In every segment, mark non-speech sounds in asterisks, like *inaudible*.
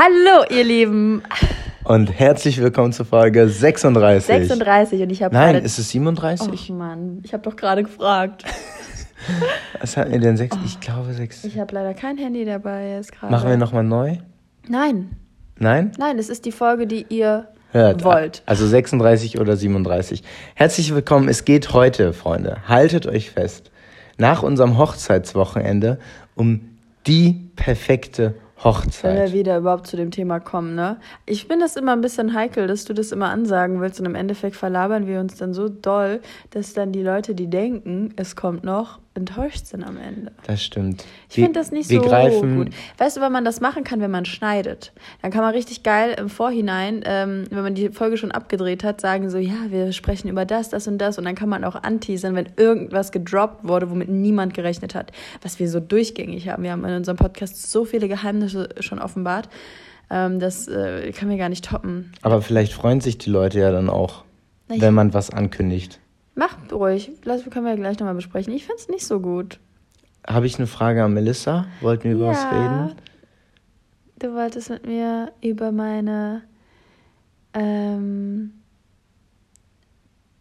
Hallo, ihr Lieben. Und herzlich willkommen zur Folge 36. 36 und ich habe Nein, ist es 37? Oh Mann, ich habe doch gerade gefragt. *laughs* Was hatten wir denn? Sechs? Ich glaube sechs. Ich habe leider kein Handy dabei jetzt gerade. Machen wir nochmal neu? Nein, Nein? nein, es ist die Folge, die ihr Hört. wollt. Also 36 oder 37. Herzlich willkommen. Es geht heute, Freunde, haltet euch fest, nach unserem Hochzeitswochenende um die perfekte Wenn wir Hochzeit. wieder überhaupt zu dem Thema kommen, ne? Ich finde das immer ein bisschen heikel, dass du das immer ansagen willst und im Endeffekt verlabern wir uns dann so doll, dass dann die Leute, die denken, es kommt noch, enttäuscht sind am Ende. Das stimmt. Ich finde das nicht so gut. Weißt du, wenn man das machen kann, wenn man schneidet, dann kann man richtig geil im Vorhinein, ähm, wenn man die Folge schon abgedreht hat, sagen so, ja, wir sprechen über das, das und das und dann kann man auch anteasern, wenn irgendwas gedroppt wurde, womit niemand gerechnet hat, was wir so durchgängig haben. Wir haben in unserem Podcast so viele Geheimnisse schon offenbart, ähm, das äh, können wir gar nicht toppen. Aber vielleicht freuen sich die Leute ja dann auch, Na, wenn man was ankündigt. Mach ruhig, das können wir gleich nochmal besprechen. Ich finde es nicht so gut. Habe ich eine Frage an Melissa? Wollten wir über was reden? Du wolltest mit mir über meine. Ähm,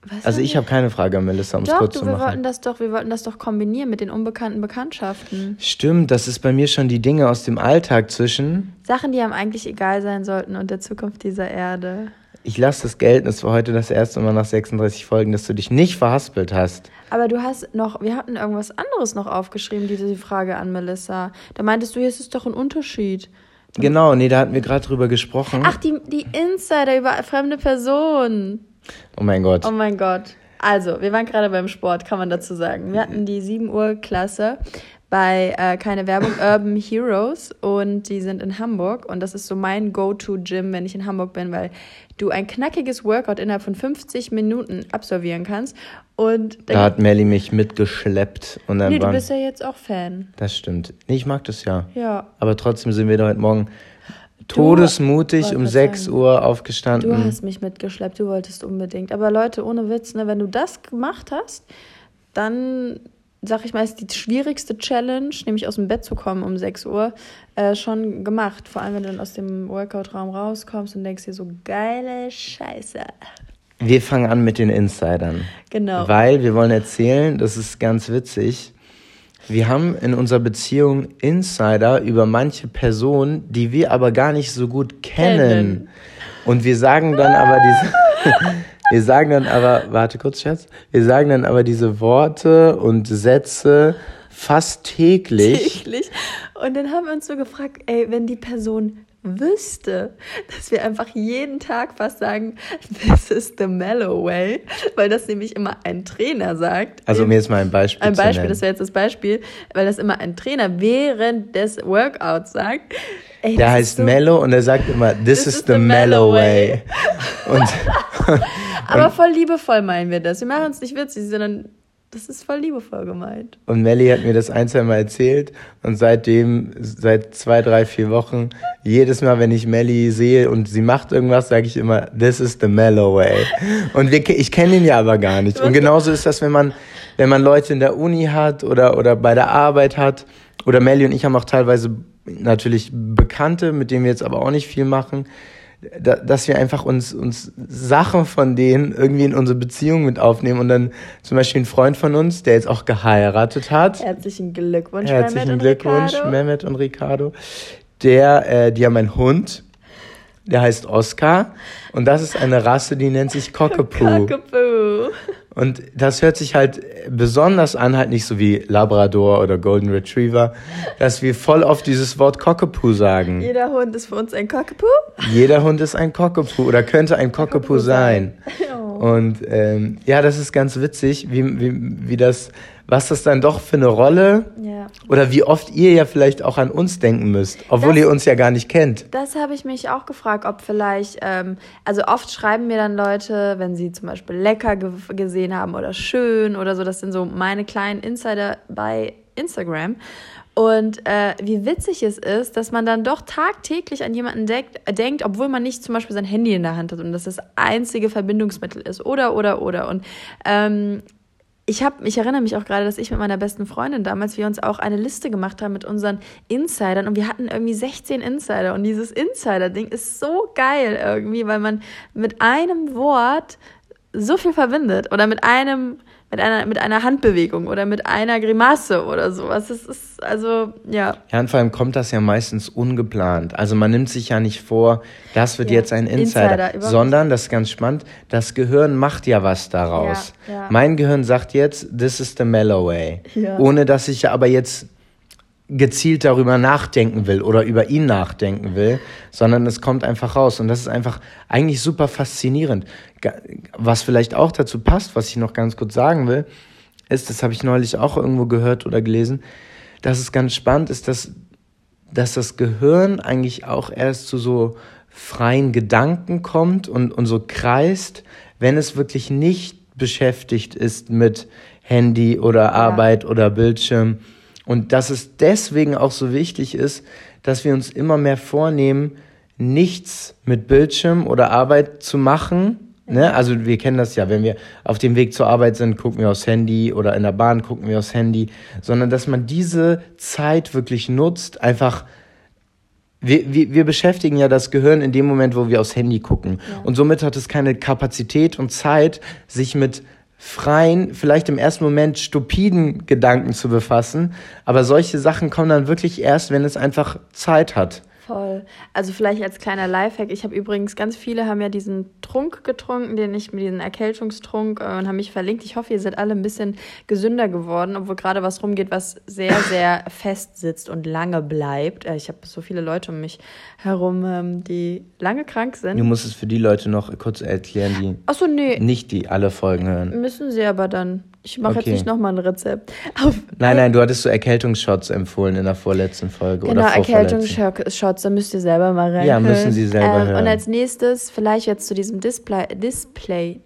was Also ich wir- habe keine Frage an Melissa, um es kurz du, zu wir machen. wollten das doch, wir wollten das doch kombinieren mit den unbekannten Bekanntschaften. Stimmt, das ist bei mir schon die Dinge aus dem Alltag zwischen. Sachen, die einem eigentlich egal sein sollten und der Zukunft dieser Erde. Ich lasse das gelten, es war heute das erste Mal nach 36 Folgen, dass du dich nicht verhaspelt hast. Aber du hast noch, wir hatten irgendwas anderes noch aufgeschrieben, diese Frage an Melissa. Da meintest du, hier ist es doch ein Unterschied. Genau, nee, da hatten wir gerade drüber gesprochen. Ach, die, die Insider über fremde Personen. Oh mein Gott. Oh mein Gott. Also, wir waren gerade beim Sport, kann man dazu sagen. Wir hatten die 7 Uhr Klasse bei äh, keine Werbung *laughs* Urban Heroes und die sind in Hamburg und das ist so mein Go-to-Gym, wenn ich in Hamburg bin, weil du ein knackiges Workout innerhalb von 50 Minuten absolvieren kannst und Da hat Melly mich mitgeschleppt und dann nee, du waren. bist ja jetzt auch Fan. Das stimmt. Nee, ich mag das ja. Ja. Aber trotzdem sind wir da heute Morgen todesmutig um grad 6 sagen. Uhr Du aufgestanden. hast mich mitgeschleppt, du wolltest unbedingt. Aber Leute, ohne Witz, ne, wenn du das gemacht hast, dann sag ich mal, ist die schwierigste Challenge, nämlich aus dem Bett zu kommen um 6 Uhr, äh, schon gemacht. Vor allem, wenn du dann aus dem Workout-Raum rauskommst und denkst dir so, geile Scheiße. Wir fangen an mit den Insidern. Genau. Weil wir wollen erzählen, das ist ganz witzig. Wir haben in unserer Beziehung Insider über manche Personen, die wir aber gar nicht so gut kennen. Kennen. Und wir sagen dann aber diese, *laughs* *laughs* wir sagen dann aber, warte kurz, Schatz, wir sagen dann aber diese Worte und Sätze fast täglich. Täglich. Und dann haben wir uns so gefragt, ey, wenn die Person wüsste, dass wir einfach jeden Tag fast sagen, this is the mellow way, weil das nämlich immer ein Trainer sagt. Also um jetzt mal ein Beispiel Ein Beispiel, das wäre jetzt das Beispiel, weil das immer ein Trainer während des Workouts sagt. Ey, Der heißt ist so, Mellow und er sagt immer, this, is, the, mellow way. Und *laughs* *laughs* Aber voll liebevoll meinen wir das. Wir machen es nicht witzig, sondern das ist voll liebevoll gemeint. Und Melly hat mir das ein, zwei Mal erzählt und seitdem, seit zwei, drei, vier Wochen, jedes Mal, wenn ich Melly sehe und sie macht irgendwas, sage ich immer, this is the mellow way. Und wir, ich kenne ihn ja aber gar nicht. Und genauso ist das, wenn man, wenn man Leute in der Uni hat oder, oder bei der Arbeit hat. Oder Melly und ich haben auch teilweise natürlich Bekannte, mit denen wir jetzt aber auch nicht viel machen. Da, dass wir einfach uns, uns Sachen von denen irgendwie in unsere Beziehung mit aufnehmen und dann zum Beispiel ein Freund von uns, der jetzt auch geheiratet hat, Herzlichen Glückwunsch, Herzlichen Mehmet und Glückwunsch, Ricardo. Mehmet und Ricardo. Der, äh, die haben einen Hund, der heißt Oscar. Und das ist eine Rasse, die nennt sich *laughs* Cockapoo. Cockapoo. Und das hört sich halt besonders an, halt nicht so wie Labrador oder Golden Retriever, dass wir voll oft dieses Wort Cockapoo sagen. Jeder Hund ist für uns ein Cockapoo. Jeder Hund ist ein Cockapoo oder könnte ein Cockapoo sein. *laughs* Und ähm, ja, das ist ganz witzig, wie, wie, wie das, was das dann doch für eine Rolle Ja. oder wie oft ihr ja vielleicht auch an uns denken müsst, obwohl Das- ihr uns ja gar nicht kennt. Das habe ich mich auch gefragt, ob vielleicht, ähm, also oft schreiben mir dann Leute, wenn sie zum Beispiel lecker ge gesehen haben oder schön oder so, das sind so meine kleinen Insider bei Instagram. Und äh, wie witzig es ist, dass man dann doch tagtäglich an jemanden denkt, denkt, obwohl man nicht zum Beispiel sein Handy in der Hand hat und das das einzige Verbindungsmittel ist. Oder, oder, oder. Und ähm, ich, hab, ich erinnere mich auch gerade, dass ich mit meiner besten Freundin damals, wir uns auch eine Liste gemacht haben mit unseren Insidern und wir hatten irgendwie 16 Insider und dieses Insider-Ding ist so geil irgendwie, weil man mit einem Wort so viel verbindet oder mit einem mit einer, mit einer Handbewegung oder mit einer Grimasse oder sowas. Das ist also, ja. Ja, und vor allem kommt das ja meistens ungeplant. Also man nimmt sich ja nicht vor, das wird ja. jetzt ein Insider, Insider sondern, das ist ganz spannend, das Gehirn macht ja was daraus. Ja, ja. Mein Gehirn sagt jetzt, this is the mellow way. Ohne dass ich aber jetzt gezielt darüber nachdenken will oder über ihn nachdenken will, sondern es kommt einfach raus. Und das ist einfach eigentlich super faszinierend. Was vielleicht auch dazu passt, was ich noch ganz kurz sagen will, ist, das habe ich neulich auch irgendwo gehört oder gelesen, dass es ganz spannend ist, dass, dass das Gehirn eigentlich auch erst zu so freien Gedanken kommt und, und so kreist, wenn es wirklich nicht beschäftigt ist mit Handy oder Arbeit ja. oder Bildschirm und dass es deswegen auch so wichtig ist, dass wir uns immer mehr vornehmen, nichts mit Bildschirm oder Arbeit zu machen. Ne? Also wir kennen das ja, wenn wir auf dem Weg zur Arbeit sind, gucken wir aufs Handy oder in der Bahn gucken wir aufs Handy, sondern dass man diese Zeit wirklich nutzt, einfach wir, wir, wir beschäftigen ja das Gehirn in dem Moment, wo wir aufs Handy gucken. Ja. Und somit hat es keine Kapazität und Zeit, sich mit freien, vielleicht im ersten Moment stupiden Gedanken zu befassen. Aber solche Sachen kommen dann wirklich erst, wenn es einfach Zeit hat. Voll. Also vielleicht als kleiner Lifehack. Ich habe übrigens, ganz viele haben ja diesen Trunk getrunken, den ich mit diesem Erkältungstrunk äh, und haben mich verlinkt. Ich hoffe, ihr seid alle ein bisschen gesünder geworden, obwohl gerade was rumgeht, was sehr, sehr fest sitzt und lange bleibt. Äh, ich habe so viele Leute um mich herum, ähm, die lange krank sind. Du musst es für die Leute noch kurz erklären, die Ach so, nee. nicht die alle Folgen hören. Müssen sie aber dann. Ich mache okay. jetzt nicht nochmal ein Rezept. Auf, nein, nein, du hattest so Erkältungsshots empfohlen in der vorletzten Folge. Genau, Erkältungsshots, da müsst ihr selber mal rein. Ja, müssen sie selber ähm, hören. Und als nächstes, vielleicht jetzt zu diesem Display-Ding. Display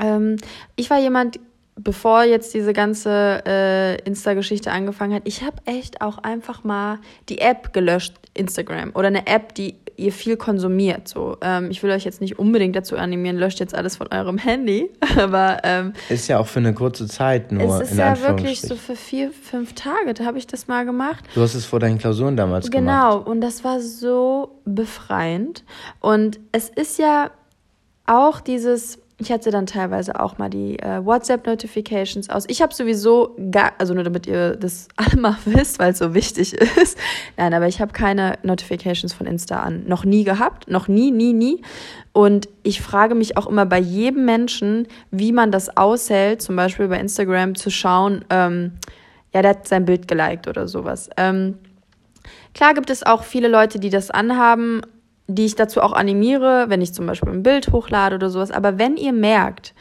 ähm, ich war jemand, bevor jetzt diese ganze äh, Insta-Geschichte angefangen hat, ich habe echt auch einfach mal die App gelöscht, Instagram. Oder eine App, die ihr viel konsumiert. So, ähm, ich will euch jetzt nicht unbedingt dazu animieren, löscht jetzt alles von eurem Handy, *laughs* aber ähm, ist ja auch für eine kurze Zeit nur. Es ist ja wirklich so für vier, fünf Tage. Da habe ich das mal gemacht. Du hast es vor deinen Klausuren damals genau, gemacht. Genau, und das war so befreiend. Und es ist ja auch dieses ich hatte dann teilweise auch mal die äh, WhatsApp-Notifications aus. Ich habe sowieso gar, also nur damit ihr das *laughs* alle mal wisst, weil es so wichtig ist. Nein, aber ich habe keine Notifications von Insta an. Noch nie gehabt, noch nie, nie, nie. Und ich frage mich auch immer bei jedem Menschen, wie man das aushält, zum Beispiel bei Instagram zu schauen, ähm, ja, der hat sein Bild geliked oder sowas. Ähm, klar gibt es auch viele Leute, die das anhaben, die ich dazu auch animiere, wenn ich zum Beispiel ein Bild hochlade oder sowas. Aber wenn ihr merkt,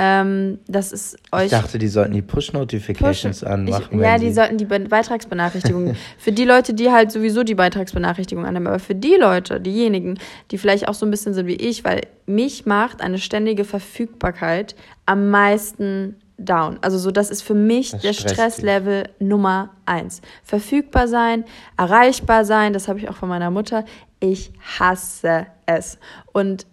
ähm, dass es euch. Ich dachte, die sollten die Push-Notifications Push anmachen. Ich, ja, die sollten die Beitragsbenachrichtigungen. *laughs* für die Leute, die halt sowieso die Beitragsbenachrichtigung annehmen. Aber für die Leute, diejenigen, die vielleicht auch so ein bisschen sind wie ich, weil mich macht eine ständige Verfügbarkeit am meisten down. Also so, das ist für mich das der Stresslevel Nummer eins. Verfügbar sein, erreichbar sein, das habe ich auch von meiner Mutter. Ich hasse es. Und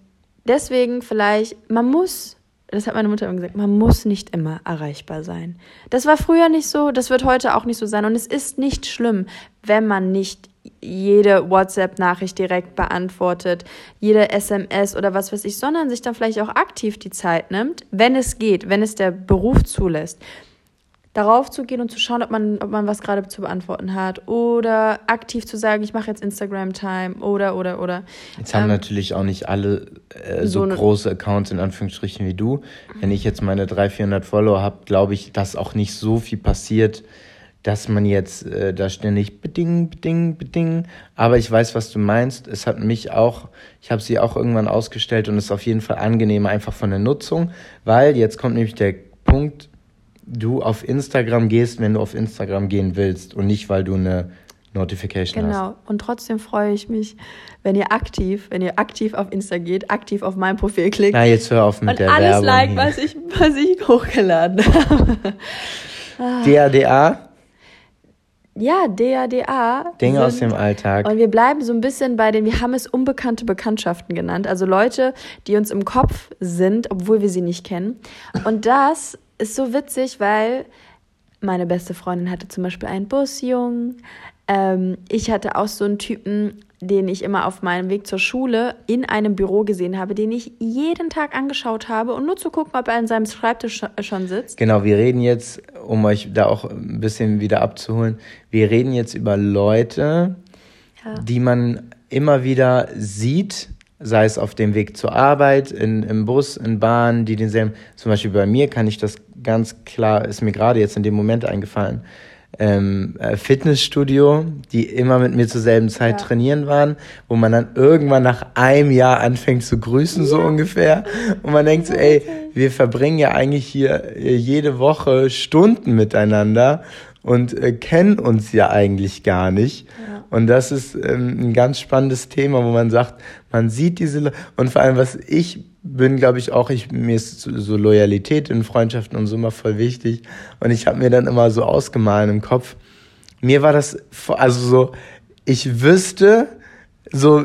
deswegen vielleicht, man muss, das hat meine Mutter immer gesagt, man muss nicht immer erreichbar sein. Das war früher nicht so, das wird heute auch nicht so sein. Und es ist nicht schlimm, wenn man nicht jede WhatsApp-Nachricht direkt beantwortet, jede SMS oder was weiß ich, sondern sich dann vielleicht auch aktiv die Zeit nimmt, wenn es geht, wenn es der Beruf zulässt darauf zu gehen und zu schauen, ob man, ob man was gerade zu beantworten hat oder aktiv zu sagen, ich mache jetzt Instagram-Time oder, oder, oder. Jetzt haben ähm, natürlich auch nicht alle äh, so, so große Accounts in Anführungsstrichen wie du. Wenn ich jetzt meine 300, 400 Follower habe, glaube ich, dass auch nicht so viel passiert, dass man jetzt äh, da ständig beding, beding, beding. Aber ich weiß, was du meinst. Es hat mich auch, ich habe sie auch irgendwann ausgestellt und es ist auf jeden Fall angenehmer einfach von der Nutzung, weil jetzt kommt nämlich der Punkt, du auf Instagram gehst, wenn du auf Instagram gehen willst und nicht, weil du eine Notification genau. hast. Genau. Und trotzdem freue ich mich, wenn ihr aktiv, wenn ihr aktiv auf Insta geht, aktiv auf mein Profil klickt. Na, jetzt hör auf mit und der alles Werbung. like, was ich, was ich hochgeladen habe. *laughs* DADA? Ja, DADA. Dinge sind, aus dem Alltag. Und wir bleiben so ein bisschen bei den, wir haben es unbekannte Bekanntschaften genannt. Also Leute, die uns im Kopf sind, obwohl wir sie nicht kennen. Und das ist so witzig, weil meine beste Freundin hatte zum Beispiel einen Busjungen. Ähm, ich hatte auch so einen Typen, den ich immer auf meinem Weg zur Schule in einem Büro gesehen habe, den ich jeden Tag angeschaut habe und nur zu gucken, ob er an seinem Schreibtisch schon sitzt. Genau, wir reden jetzt, um euch da auch ein bisschen wieder abzuholen, wir reden jetzt über Leute, ja. die man immer wieder sieht, sei es auf dem Weg zur Arbeit, in, im Bus, in Bahn, die denselben, zum Beispiel bei mir kann ich das ganz klar, ist mir gerade jetzt in dem Moment eingefallen, ähm, äh, Fitnessstudio, die immer mit mir zur selben Zeit ja. trainieren waren, wo man dann irgendwann nach einem Jahr anfängt zu grüßen, ja. so ungefähr. Und man denkt so, ey, wir verbringen ja eigentlich hier äh, jede Woche Stunden miteinander und äh, kennen uns ja eigentlich gar nicht. Ja. Und das ist ähm, ein ganz spannendes Thema, wo man sagt, man sieht diese Le und vor allem, was ich bin, glaube ich, auch, ich, mir ist so Loyalität in Freundschaften und so immer voll wichtig. Und ich habe mir dann immer so ausgemahlen im Kopf. Mir war das, also so, ich wüsste, so,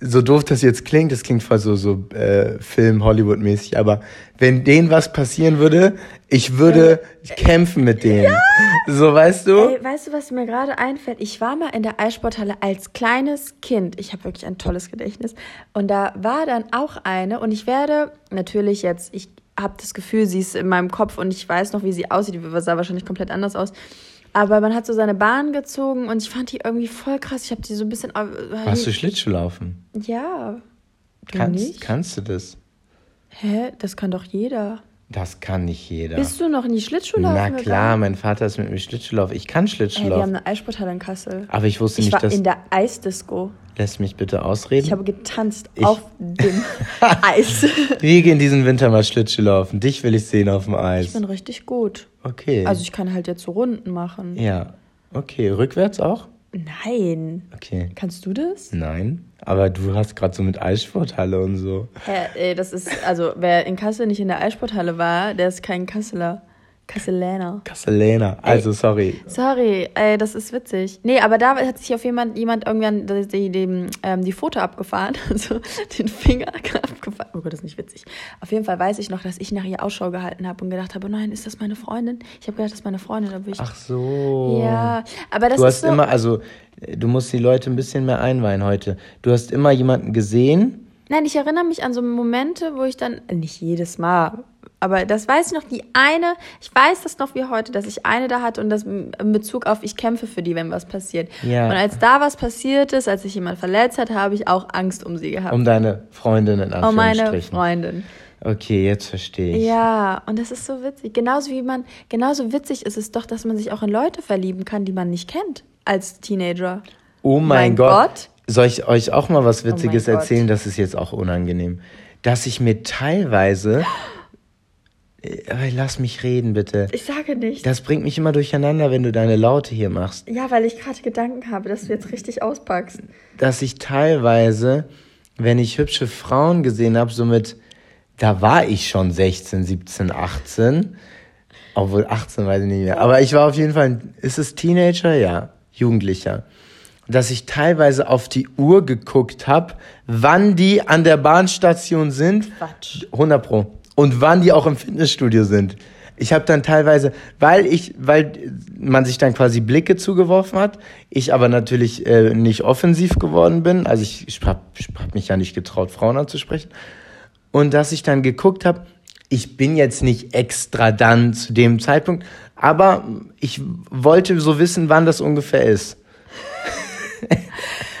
so doof das jetzt klingt, das klingt voll so, so äh, Film, Hollywood-mäßig, aber wenn denen was passieren würde, ich würde äh, kämpfen mit denen. Ja. So, weißt du? Ey, weißt du, was mir gerade einfällt? Ich war mal in der Eissporthalle als kleines Kind. Ich habe wirklich ein tolles Gedächtnis. Und da war dann auch eine und ich werde natürlich jetzt, ich habe das Gefühl, sie ist in meinem Kopf und ich weiß noch, wie sie aussieht. Die sah wahrscheinlich komplett anders aus. Aber man hat so seine Bahn gezogen und ich fand die irgendwie voll krass. Ich habe die so ein bisschen. Hast du Schlittschuh laufen? Ja. Du kannst, nicht? kannst du das? Hä? Das kann doch jeder. Das kann nicht jeder. Bist du noch nie Schlittschuhlaufen Na klar, gegangen? mein Vater ist mit mir Schlittschuhlaufen. Ich kann Schlittschuhlaufen. Hey, wir haben eine Eissporthalle in Kassel. Aber ich wusste ich nicht, war dass... in der Eisdisco. Lass mich bitte ausreden. Ich habe getanzt ich... auf dem *laughs* Eis. Wir gehen diesen Winter mal Schlittschuh laufen. Dich will ich sehen auf dem Eis. Ich bin richtig gut. Okay. Also ich kann halt jetzt so Runden machen. Ja. Okay. Rückwärts auch? Nein. Okay. Kannst du das? Nein. Aber du hast gerade so mit Eissporthalle und so. Hä, ey, das ist, also wer in Kassel nicht in der Eissporthalle war, der ist kein Kasseler. Kasseläner. Kasseläner, also ey, sorry. Sorry, ey, das ist witzig. Nee, aber da hat sich auf jemand, jemand irgendwann die, die, die, ähm, die Foto abgefahren, *laughs* also den Finger *laughs* abgefahren. Oh Gott, das ist nicht witzig. Auf jeden Fall weiß ich noch, dass ich nach ihr Ausschau gehalten habe und gedacht habe, oh nein, ist das meine Freundin? Ich habe gedacht, das ist meine Freundin. Aber ich, Ach so. Ja, aber das du ist hast so, immer, also du musst die Leute ein bisschen mehr einweihen heute. Du hast immer jemanden gesehen. Nein, ich erinnere mich an so Momente, wo ich dann, nicht jedes Mal, aber das weiß ich noch, die eine, ich weiß das noch wie heute, dass ich eine da hatte und das in Bezug auf, ich kämpfe für die, wenn was passiert. Ja. Und als da was passiert ist, als sich jemand verletzt hat, habe ich auch Angst um sie gehabt. Um deine Freundin in Anführungsstrichen. Um meine Freundin. Okay, jetzt verstehe ich. Ja, und das ist so witzig. Genauso wie man, genauso witzig ist es doch, dass man sich auch in Leute verlieben kann, die man nicht kennt als Teenager. Oh mein, mein Gott. Gott. Soll ich euch auch mal was oh Witziges oh erzählen? Das ist jetzt auch unangenehm. Dass ich mir teilweise *gasps* lass mich reden, bitte. Ich sage nicht. Das bringt mich immer durcheinander, wenn du deine Laute hier machst. Ja, weil ich gerade Gedanken habe, dass du jetzt richtig auspackst. Dass ich teilweise, wenn ich hübsche Frauen gesehen habe, so mit, da war ich schon 16, 17, 18. Obwohl 18 weiß ich nicht mehr. Aber ich war auf jeden Fall, ist es Teenager? Ja, Jugendlicher. Dass ich teilweise auf die Uhr geguckt habe, wann die an der Bahnstation sind. Quatsch. 100 Pro und wann die auch im Fitnessstudio sind. Ich habe dann teilweise, weil ich, weil man sich dann quasi Blicke zugeworfen hat, ich aber natürlich äh, nicht offensiv geworden bin, also ich, ich habe hab mich ja nicht getraut, Frauen anzusprechen, und dass ich dann geguckt habe, ich bin jetzt nicht extra dann zu dem Zeitpunkt, aber ich wollte so wissen, wann das ungefähr ist. *laughs*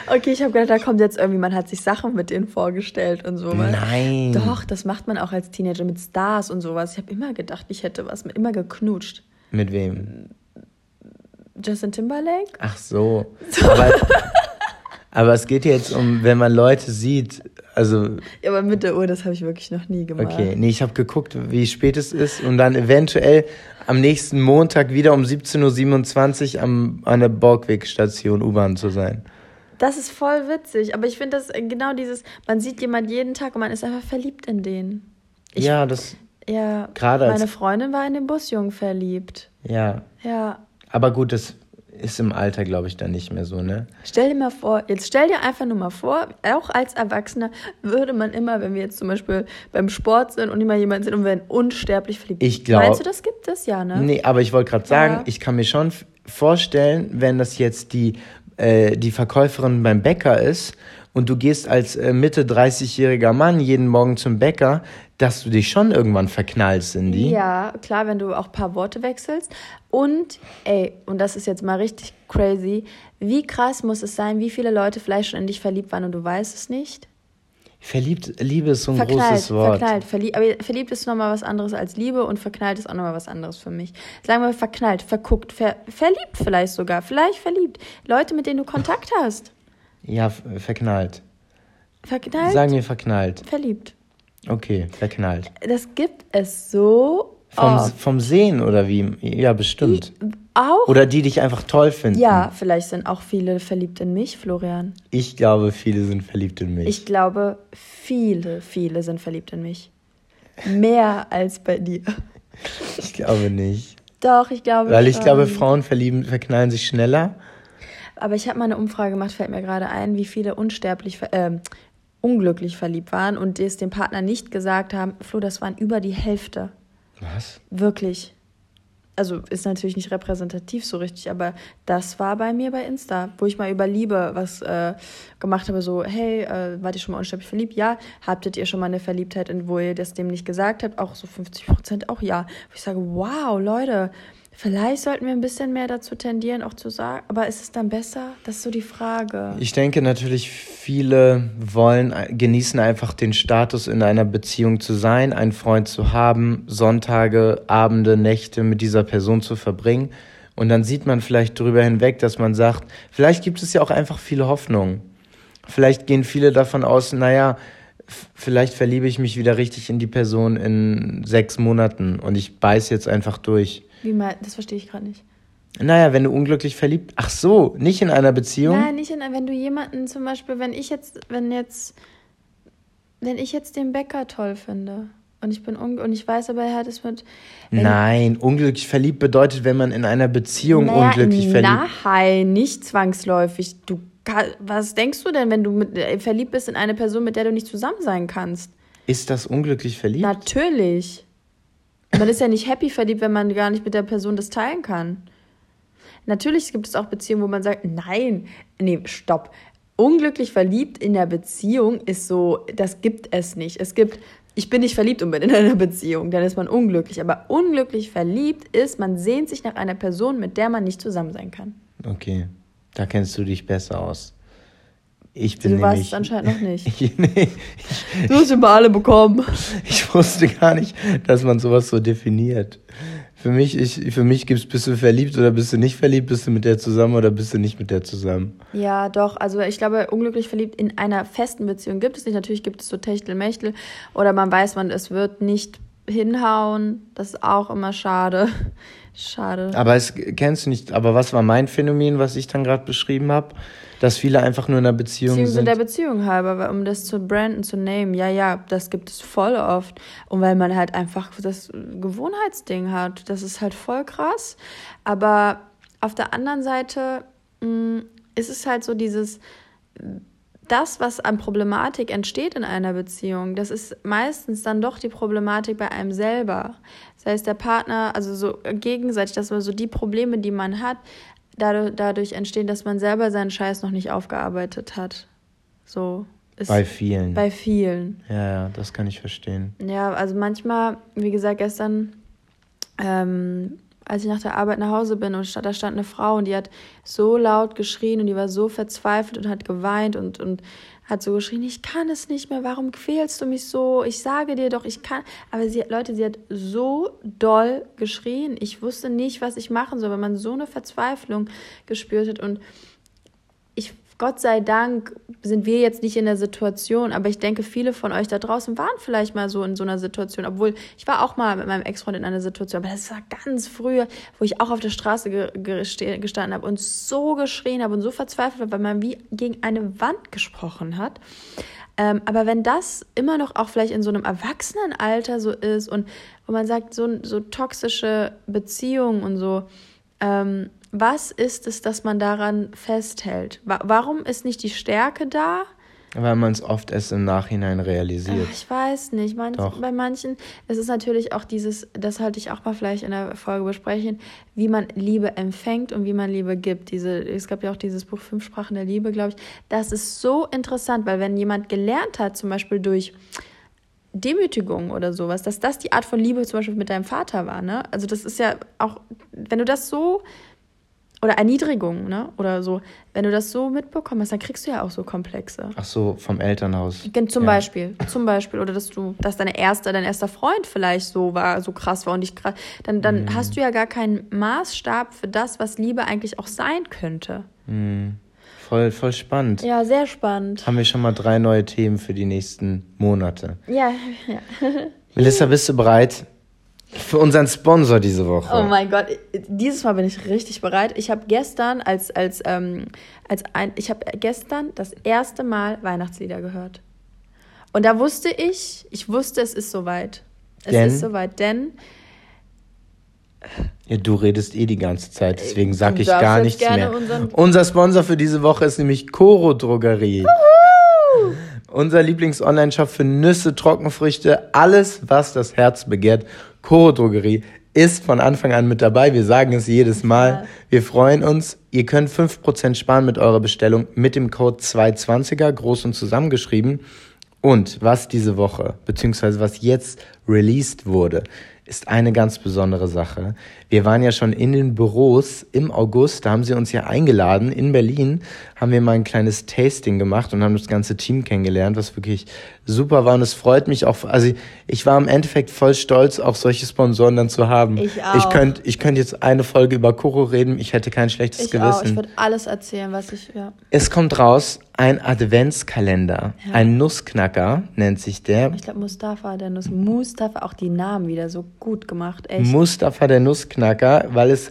Okay, ich habe gedacht, da kommt jetzt irgendwie, man hat sich Sachen mit denen vorgestellt und sowas. Nein. Doch, das macht man auch als Teenager mit Stars und sowas. Ich habe immer gedacht, ich hätte was, immer geknutscht. Mit wem? Justin Timberlake? Ach so. so. Aber, aber es geht jetzt um, wenn man Leute sieht, also. Ja, aber mit der Uhr, das habe ich wirklich noch nie gemacht. Okay, nee, ich habe geguckt, wie spät es ist und dann eventuell am nächsten Montag wieder um 17.27 Uhr am, an der Borgwegstation U-Bahn zu sein. Das ist voll witzig, aber ich finde das genau dieses, man sieht jemand jeden Tag und man ist einfach verliebt in den. Ich, ja, das. Ja, gerade meine Freundin war in den Busjungen verliebt. Ja. Ja. Aber gut, das ist im Alter, glaube ich, dann nicht mehr so, ne? Stell dir mal vor, jetzt stell dir einfach nur mal vor, auch als Erwachsener würde man immer, wenn wir jetzt zum Beispiel beim Sport sind und immer jemand sind und werden unsterblich verliebt. Ich glaub- Meinst du, das gibt es ja, ne? Nee, aber ich wollte gerade sagen, Ja. ich kann mir schon vorstellen, wenn das jetzt die, äh, die Verkäuferin beim Bäcker ist und du gehst als äh, Mitte 30-jähriger Mann jeden Morgen zum Bäcker, dass du dich schon irgendwann verknallst in die. Ja, klar, wenn du auch ein paar Worte wechselst. Und, ey, und das ist jetzt mal richtig crazy, wie krass muss es sein, wie viele Leute vielleicht schon in dich verliebt waren und du weißt es nicht? Verliebt, Liebe ist so ein Verknallt, großes Wort. verknallt. Verlie aber verliebt ist nochmal was anderes als Liebe und verknallt ist auch nochmal was anderes für mich. Sagen wir verknallt, verguckt, ver verliebt vielleicht sogar, vielleicht verliebt. Leute, mit denen du Kontakt *laughs* hast. Ja, verknallt. Verknallt, Sagen wir verknallt. verliebt. Okay, verknallt. Das gibt es so Vom, oft. vom Sehen oder wie? Ja, bestimmt. Auch? Oder die dich einfach toll finden. ja, vielleicht sind auch viele verliebt in mich, Florian. Ich glaube, viele sind verliebt in mich. Ich glaube, viele, viele sind verliebt in mich. Mehr als bei dir. *laughs* Ich glaube nicht. Doch, ich glaube Weil ich schon. glaube, Frauen verlieben, verknallen sich schneller. Aber ich habe mal eine Umfrage gemacht, fällt mir gerade ein, wie viele unsterblich, ähm, unglücklich verliebt waren und die es dem Partner nicht gesagt haben. Flo, das waren über die Hälfte. Was? Wirklich. Also ist natürlich nicht repräsentativ so richtig, aber das war bei mir bei Insta, wo ich mal über Liebe was äh, gemacht habe, so, hey, äh, wart ihr schon mal unsterblich verliebt? Ja. Habtet ihr schon mal eine Verliebtheit, in wo ihr das dem nicht gesagt habt? Auch so 50 Prozent, auch ja. Wo ich sage, wow, Leute, vielleicht sollten wir ein bisschen mehr dazu tendieren, auch zu sagen, aber ist es dann besser? Das ist so die Frage. Ich denke natürlich, viele wollen, genießen einfach den Status, in einer Beziehung zu sein, einen Freund zu haben, Sonntage, Abende, Nächte mit dieser Person zu verbringen. Und dann sieht man vielleicht drüber hinweg, dass man sagt, vielleicht gibt es ja auch einfach viele Hoffnungen. Vielleicht gehen viele davon aus, naja, vielleicht verliebe ich mich wieder richtig in die Person in sechs Monaten und ich beiß jetzt einfach durch. Wie mal, das verstehe ich gerade nicht. Naja, wenn du unglücklich verliebt, ach so, nicht in einer Beziehung? Nein, nicht in, wenn du jemanden zum Beispiel, wenn ich jetzt, wenn jetzt, wenn ich jetzt den Bäcker toll finde und ich bin un und ich weiß aber, er hat es mit. Nein, unglücklich verliebt bedeutet, wenn man in einer Beziehung Naja, unglücklich verliebt. Nein, nicht zwangsläufig. Du, was denkst du denn, wenn du mit, äh, verliebt bist in eine Person, mit der du nicht zusammen sein kannst? Ist das unglücklich verliebt? Natürlich. Man ist ja nicht happy verliebt, wenn man gar nicht mit der Person das teilen kann. Natürlich gibt es auch Beziehungen, wo man sagt, nein, nee, stopp. Unglücklich verliebt in der Beziehung ist so, das gibt es nicht. Es gibt, ich bin nicht verliebt und bin in einer Beziehung, dann ist man unglücklich. Aber unglücklich verliebt ist, man sehnt sich nach einer Person, mit der man nicht zusammen sein kann. Okay, da kennst du dich besser aus. Ich bin Du warst es anscheinend noch nicht. *laughs* Ich, nee, Du hast immer alle bekommen. *laughs* ich wusste gar nicht, dass man sowas so definiert. Für mich, ich, für mich gibt's, bist du verliebt oder bist du nicht verliebt, bist du mit der zusammen oder bist du nicht mit der zusammen. Ja, doch. Also ich glaube, unglücklich verliebt in einer festen Beziehung gibt es nicht. Natürlich gibt es so Techtelmechtel oder man weiß, man es wird nicht hinhauen. Das ist auch immer schade. *laughs* Schade. Aber es kennst du nicht, aber was war mein Phänomen, was ich dann gerade beschrieben habe? Dass viele einfach nur in einer Beziehung Beziehung sind. der Beziehung halber, weil- um das zu branden, zu nehmen. Ja, ja, das gibt es voll oft. Und weil man halt einfach das Gewohnheitsding hat. Das ist halt voll krass. Aber auf der anderen Seite mh, ist es halt so dieses, das, was an Problematik entsteht in einer Beziehung, das ist meistens dann doch die Problematik bei einem selber. Das heißt, der Partner, also so gegenseitig, dass man so die Probleme, die man hat, dadurch, dadurch entstehen, dass man selber seinen Scheiß noch nicht aufgearbeitet hat. So ist bei vielen. bei vielen. ja, ja, das kann ich verstehen. Ja, also manchmal, wie gesagt, gestern, ähm, als ich nach der Arbeit nach Hause bin und da stand eine Frau und die hat so laut geschrien und die war so verzweifelt und hat geweint und, und hat so geschrien, ich kann es nicht mehr, warum quälst du mich so? Ich sage dir doch, ich kann. Aber sie, Leute, sie hat so doll geschrien. Ich wusste nicht, was ich machen soll, weil man so eine Verzweiflung gespürt hat und Gott sei Dank sind wir jetzt nicht in der Situation, aber ich denke, viele von euch da draußen waren vielleicht mal so in so einer Situation, obwohl ich war auch mal mit meinem Ex-Freund in einer Situation, aber das war ganz früher, wo ich auch auf der Straße gestanden habe und so geschrien habe und so verzweifelt habe, weil man wie gegen eine Wand gesprochen hat. Ähm, aber wenn das immer noch auch vielleicht in so einem Erwachsenenalter so ist und wo man sagt, so, so toxische Beziehungen und so, ähm, was ist es, dass man daran festhält? Wa warum ist nicht die Stärke da? Weil man es oft erst im Nachhinein realisiert. Ach, ich weiß nicht. Manch, bei manchen, es ist natürlich auch dieses, das halte ich auch mal vielleicht in der Folge besprechen, wie man Liebe empfängt und wie man Liebe gibt. Diese, es gab ja auch dieses Buch Fünf Sprachen der Liebe, glaube ich. Das ist so interessant, weil wenn jemand gelernt hat, zum Beispiel durch Demütigung oder sowas, dass das die Art von Liebe zum Beispiel mit deinem Vater war, ne? Also das ist ja auch, wenn du das so oder Erniedrigung, ne? Oder so, wenn du das so mitbekommen hast, dann kriegst du ja auch so Komplexe. Ach so, vom Elternhaus. Zum Ja. Beispiel, zum Beispiel, oder dass du, dass deine erste, dein erster Freund vielleicht so war, so krass war und dich krass, dann, dann Mhm. hast du ja gar keinen Maßstab für das, was Liebe eigentlich auch sein könnte. Voll, voll spannend. Ja, sehr spannend. Haben wir schon mal drei neue Themen für die nächsten Monate. Ja, *laughs* ja. Melissa, bist du bereit für unseren Sponsor diese Woche? Oh mein Gott, dieses Mal bin ich richtig bereit. Ich habe gestern als als ähm, als ein ich habe gestern das erste Mal Weihnachtslieder gehört. Und da wusste ich, ich wusste, es ist soweit. Es Denn? ist soweit, denn Ja, du redest eh die ganze Zeit, deswegen sag du ich gar nichts mehr. Unser Sponsor für diese Woche ist nämlich Coro Drogerie. Unser Lieblings-Online-Shop für Nüsse, Trockenfrüchte, alles, was das Herz begehrt. Coro Drogerie ist von Anfang an mit dabei. Wir sagen es jedes Mal. Wir freuen uns. Ihr könnt 5% sparen mit eurer Bestellung mit dem Code 220er, groß und zusammengeschrieben. Und was diese Woche, beziehungsweise was jetzt released wurde, ist eine ganz besondere Sache. Wir waren ja schon in den Büros im August, da haben sie uns ja eingeladen. In Berlin haben wir mal ein kleines Tasting gemacht und haben das ganze Team kennengelernt, was wirklich super war. Und es freut mich auch, also ich war im Endeffekt voll stolz, auch solche Sponsoren dann zu haben. Ich Ich auch. könnte ich könnt jetzt eine Folge über Koro reden, ich hätte kein schlechtes ich Gewissen. auch, ich würde alles erzählen, was ich ja. Es kommt raus ein Adventskalender. Ja. Ein Nussknacker nennt sich der. Ich glaube Mustafa, der Nuss Mustafa, auch die Namen wieder so gut gemacht, echt. Mustafa der Nussknacker, weil es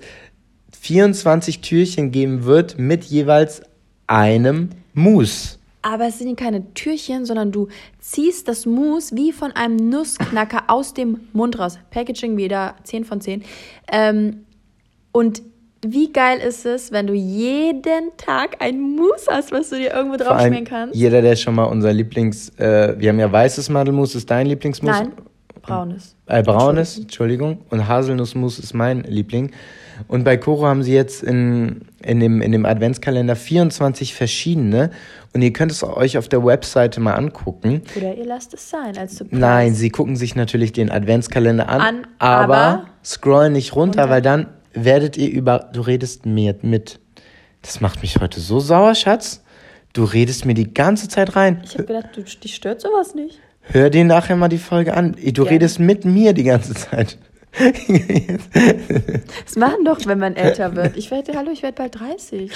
24 Türchen geben wird mit jeweils einem Mus. Aber es sind keine Türchen, sondern du ziehst das Mus wie von einem Nussknacker aus dem Mund raus. Packaging wieder 10 von 10. Ähm, und wie geil ist es, wenn du jeden Tag ein Mus hast, was du dir irgendwo Vor allem draufschmieren kannst? jeder, der schon mal unser Lieblings, äh, wir haben ja weißes Mandelmus, ist dein Lieblingsmus? Nein, braunes. Äh, braunes, Entschuldigung. Und Haselnussmus ist mein Liebling. Und bei Koro haben sie jetzt in, in, dem, in dem Adventskalender 24 verschiedene. Und ihr könnt es euch auf der Webseite mal angucken. Oder ihr lasst es sein als Surprise. Nein, sie gucken sich natürlich den Adventskalender an, An, aber, aber- scrollen nicht runter, Runter. weil dann werdet ihr über. Du redest mir mit. Das macht mich heute so sauer, Schatz. Du redest mir die ganze Zeit rein. Ich habe gedacht, du, dich stört sowas nicht. Hör dir nachher mal die Folge an. Du Gerne. redest mit mir die ganze Zeit. Das machen doch, wenn man älter wird. Ich werde, hallo, ich werde bald 30.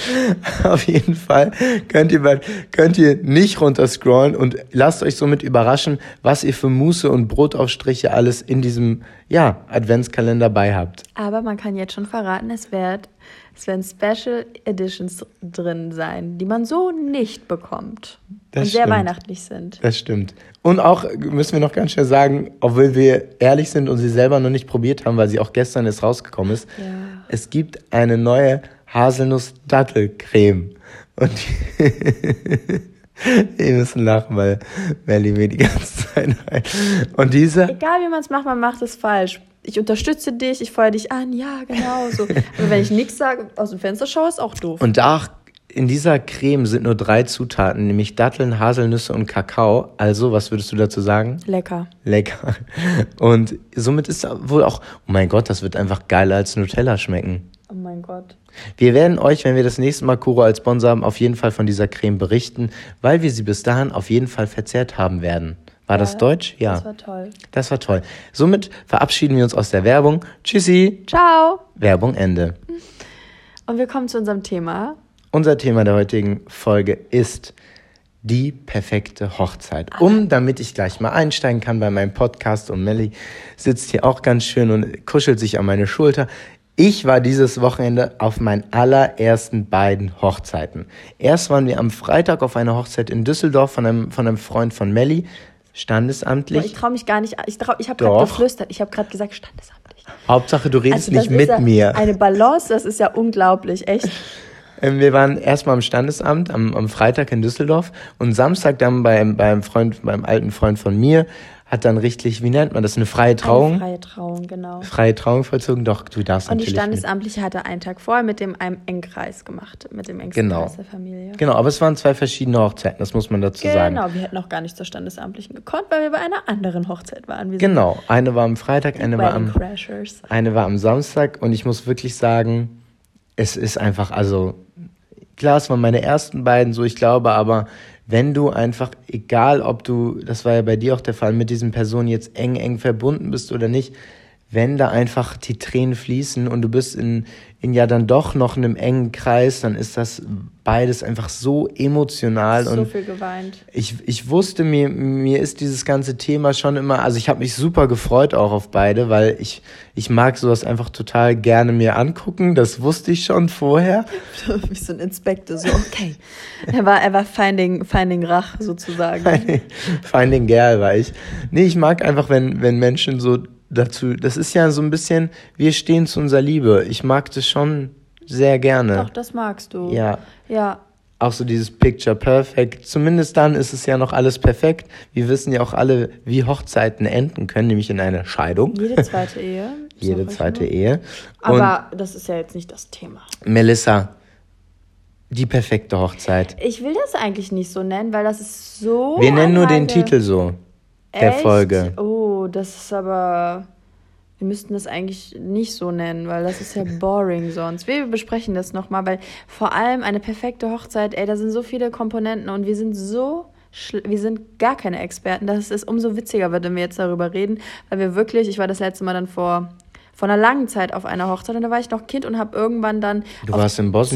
Auf jeden Fall könnt ihr, bald- könnt ihr nicht runterscrollen und lasst euch somit überraschen, was ihr für Muße und Brotaufstriche alles in diesem ja, Adventskalender bei habt. Aber man kann jetzt schon verraten, es, wird, es werden Special Editions drin sein, die man so nicht bekommt. Das und sehr stimmt. weihnachtlich sind. Das stimmt. Und auch müssen wir noch ganz schnell sagen, obwohl wir ehrlich sind und sie selber noch nicht probiert haben, weil sie auch gestern erst rausgekommen ist, Ja. es gibt eine neue Haselnuss-Dattelcreme. Und wir *laughs* müssen lachen, weil Melly mir die ganze Zeit rein. *laughs* Und diese, Egal wie man es macht, man macht es falsch. Ich unterstütze dich, ich feuere dich an, ja, genau so. Aber wenn ich nichts sage, aus dem Fenster schaue, ist auch doof. und da in dieser Creme sind nur drei Zutaten, nämlich Datteln, Haselnüsse und Kakao. Also, was würdest du dazu sagen? Lecker. Lecker. Und somit ist wohl auch, oh mein Gott, das wird einfach geiler als Nutella schmecken. Oh mein Gott. Wir werden euch, wenn wir das nächste Mal Kuro als Sponsor haben, auf jeden Fall von dieser Creme berichten, weil wir sie bis dahin auf jeden Fall verzehrt haben werden. War das Deutsch? Ja. Das war toll. Das war toll. Somit verabschieden wir uns aus der Werbung. Tschüssi. Ciao. Werbung Ende. Und wir kommen zu unserem Thema. Unser Thema der heutigen Folge ist die perfekte Hochzeit. Um, damit ich gleich mal einsteigen kann bei meinem Podcast und Melly sitzt hier auch ganz schön und kuschelt sich an meine Schulter. Ich war dieses Wochenende auf meinen allerersten beiden Hochzeiten. Erst waren wir am Freitag auf einer Hochzeit in Düsseldorf von einem, von einem Freund von Melly, Boah, ich standesamtlich. traue mich gar nicht. Ich, trau- ich habe gerade geflüstert. Ich habe gerade gesagt, standesamtlich. Hauptsache, du redest Also nicht mit ja mir. Eine Balance, das ist ja unglaublich, echt. *laughs* Ähm, Wir waren erstmal am Standesamt am, am Freitag in Düsseldorf und Samstag dann beim, beim Freund, beim alten Freund von mir, hat dann richtig, wie nennt man das, eine freie Trauung? Eine freie Trauung, genau. freie Trauung vollzogen. Doch, du darfst Und die natürlich. mit. Standesamtliche hatte einen Tag vorher mit dem einem Engkreis gemacht, mit dem engsten Genau. Kreis der Familie. Genau, aber es waren zwei verschiedene Hochzeiten, das muss man dazu sagen. Genau, wir hätten auch gar nicht zur Standesamtlichen gekonnt, weil wir bei einer anderen Hochzeit waren. Wir Genau, eine war am Freitag, eine war am, Crashers. eine war am Samstag und ich muss wirklich sagen, es ist einfach, also klar, es waren meine ersten beiden so, ich glaube, aber wenn du einfach, egal ob du, das war ja bei dir auch der Fall, mit diesen Personen jetzt eng, eng verbunden bist oder nicht, wenn da einfach die Tränen fließen und du bist in, in ja dann doch noch einem engen Kreis, dann ist das beides einfach so emotional So und viel geweint. ich, ich wusste, mir, mir ist dieses ganze Thema schon immer, also ich habe mich super gefreut auch auf beide, weil ich, ich mag sowas einfach total gerne mir angucken. Das wusste ich schon vorher. *laughs* Wie so ein Inspektor, so, okay. Er war, er war Finding, Finding Rach sozusagen. *laughs* Finding Girl war ich. Nee, ich mag einfach, wenn, wenn Menschen so dazu, das ist ja so ein bisschen, wir stehen zu unserer Liebe. Ich mag das schon sehr gerne. Doch, das magst du. Ja. Ja. Auch so dieses Picture Perfect. Zumindest dann ist es ja noch alles perfekt. Wir wissen ja auch alle, wie Hochzeiten enden können, nämlich in einer Scheidung. Jede *laughs* zweite Ehe. Jede zweite richtig. Ehe. Und Aber das ist ja jetzt nicht das Thema. Melissa, die perfekte Hochzeit. Ich will das eigentlich nicht so nennen, weil das ist so. Wir nennen nur den Titel so der Echt? Folge. Oh, das ist aber. Wir müssten das eigentlich nicht so nennen, weil das ist ja boring *laughs* sonst. Wir besprechen das nochmal, weil vor allem eine perfekte Hochzeit, ey, da sind so viele Komponenten und wir sind so. Wir sind gar keine Experten, dass es umso witziger wird, wenn wir jetzt darüber reden, weil wir wirklich, ich war das letzte Mal dann vor, vor einer langen Zeit auf einer Hochzeit und da war ich noch Kind und habe irgendwann dann Du auf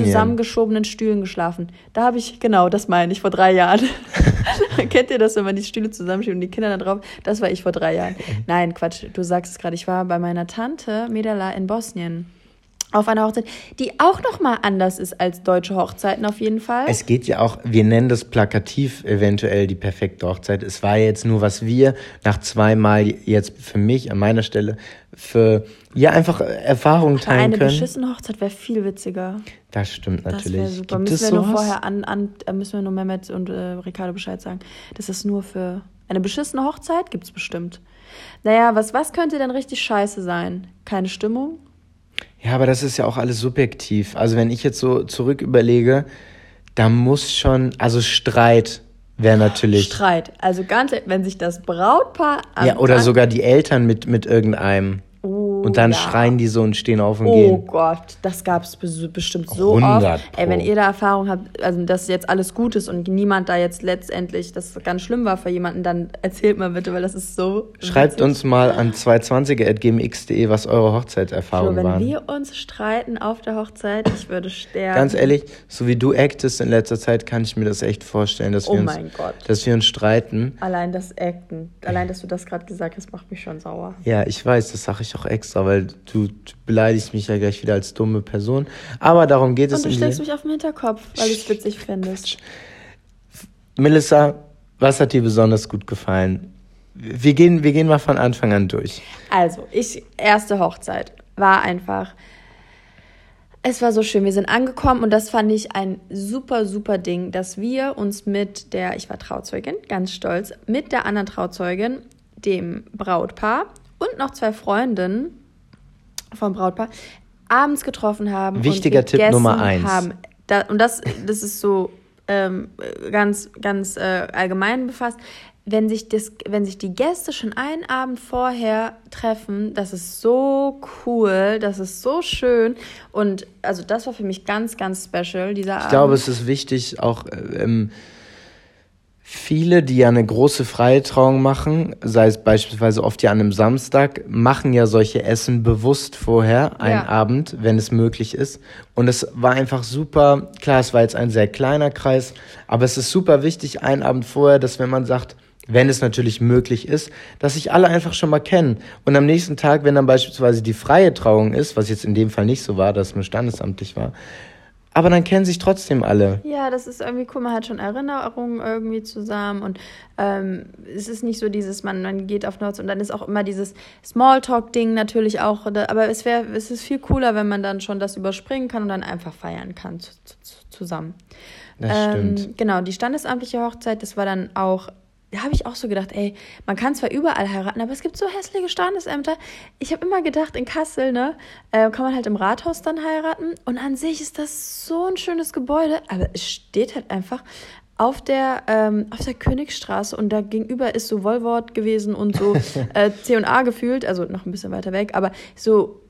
zusammengeschobenen Stühlen geschlafen. Da habe ich, genau, das meine ich, vor drei Jahren. *laughs* Kennt ihr das, wenn man die Stühle zusammenschiebt und die Kinder da drauf? Das war ich vor drei Jahren. *laughs* Nein, Quatsch, du sagst es gerade. Ich war bei meiner Tante Medala in Bosnien auf einer Hochzeit, die auch noch mal anders ist als deutsche Hochzeiten auf jeden Fall. Es geht ja auch, wir nennen das plakativ eventuell die perfekte Hochzeit. Es war jetzt nur, was wir nach zweimal jetzt für mich an meiner Stelle für ja einfach Erfahrungen teilen eine können. beschissene Hochzeit wäre viel witziger. Das stimmt Das wäre natürlich. super. Gibt müssen wir nur vorher an, an äh, müssen wir nur Mehmet und äh, Ricardo Bescheid sagen. Das ist nur für eine beschissene Hochzeit gibt's bestimmt. Naja, was, was könnte denn richtig scheiße sein? Keine Stimmung? Ja, aber das ist ja auch alles subjektiv. Also wenn ich jetzt so zurück überlege, da muss schon, also Streit wäre natürlich. Streit. Also ganz, wenn sich das Brautpaar Ja, oder sogar die Eltern mit, mit irgendeinem. Oh, Und dann ja. schreien die so und stehen auf und Oh gehen. Gott, das gab es bestimmt so 100 oft. Ey, wenn ihr da Erfahrung habt, also dass jetzt alles gut ist und niemand da jetzt letztendlich, das ganz schlimm war für jemanden, dann erzählt mal bitte, weil das ist so. Schreibt witzig. uns mal an 220.gmx.de, was eure Hochzeitserfahrungen wenn waren. wir uns streiten auf der Hochzeit, ich würde sterben. Ganz ehrlich, so wie du actest in letzter Zeit, kann ich mir das echt vorstellen, dass, Oh wir, uns, Gott. dass wir uns streiten. Allein das Acten, allein, dass du das gerade gesagt hast, macht mich schon sauer. Ja, ich weiß, das sage ich auch extra, weil du, du beleidigst mich ja gleich wieder als dumme Person. Aber darum geht es Und du schlägst mich auf den Hinterkopf, weil du es witzig findest. Melissa, was hat dir besonders gut gefallen? Wir gehen, wir gehen mal von Anfang an durch. Also, ich, erste Hochzeit war einfach. Es war so schön. Wir sind angekommen und das fand ich ein super, super Ding, dass wir uns mit der, ich war Trauzeugin, ganz stolz, mit der anderen Trauzeugin, dem Brautpaar und noch zwei Freundinnen vom Brautpaar abends getroffen haben. Wichtiger und Tipp Nummer eins. Haben. Da, und das, das ist so ähm, ganz, ganz äh, allgemein befasst. Wenn sich, das, wenn sich die Gäste schon einen Abend vorher treffen, das ist so cool, das ist so schön. Und also das war für mich ganz, ganz special, dieser Abend. Ich glaube, es ist wichtig, auch ähm, viele, die ja eine große freie Trauung machen, sei es beispielsweise oft ja an einem Samstag, machen ja solche Essen bewusst vorher, einen Ja. Abend, wenn es möglich ist. Und es war einfach super, klar, es war jetzt ein sehr kleiner Kreis, aber es ist super wichtig, einen Abend vorher, dass wenn man sagt, wenn es natürlich möglich ist, dass sich alle einfach schon mal kennen. Und am nächsten Tag, wenn dann beispielsweise die freie Trauung ist, was jetzt in dem Fall nicht so war, dass es nur standesamtlich war, aber dann kennen sich trotzdem alle. Ja, das ist irgendwie cool. Man hat schon Erinnerungen irgendwie zusammen und ähm, es ist nicht so dieses, man, man geht auf Nerds und dann ist auch immer dieses Smalltalk-Ding natürlich auch. Aber es wäre, es ist viel cooler, wenn man dann schon das überspringen kann und dann einfach feiern kann zu, zu, zusammen. Das ähm, stimmt. Genau, die standesamtliche Hochzeit, das war dann auch da habe ich auch so gedacht, ey, man kann zwar überall heiraten, aber es gibt so hässliche Standesämter. Ich habe immer gedacht, in Kassel, ne, äh, kann man halt im Rathaus dann heiraten. Und an sich ist das so ein schönes Gebäude, aber es steht halt einfach auf der, ähm, auf der Königstraße und da gegenüber ist so Wollwort gewesen und so *laughs* äh, C&A gefühlt, also noch ein bisschen weiter weg, aber so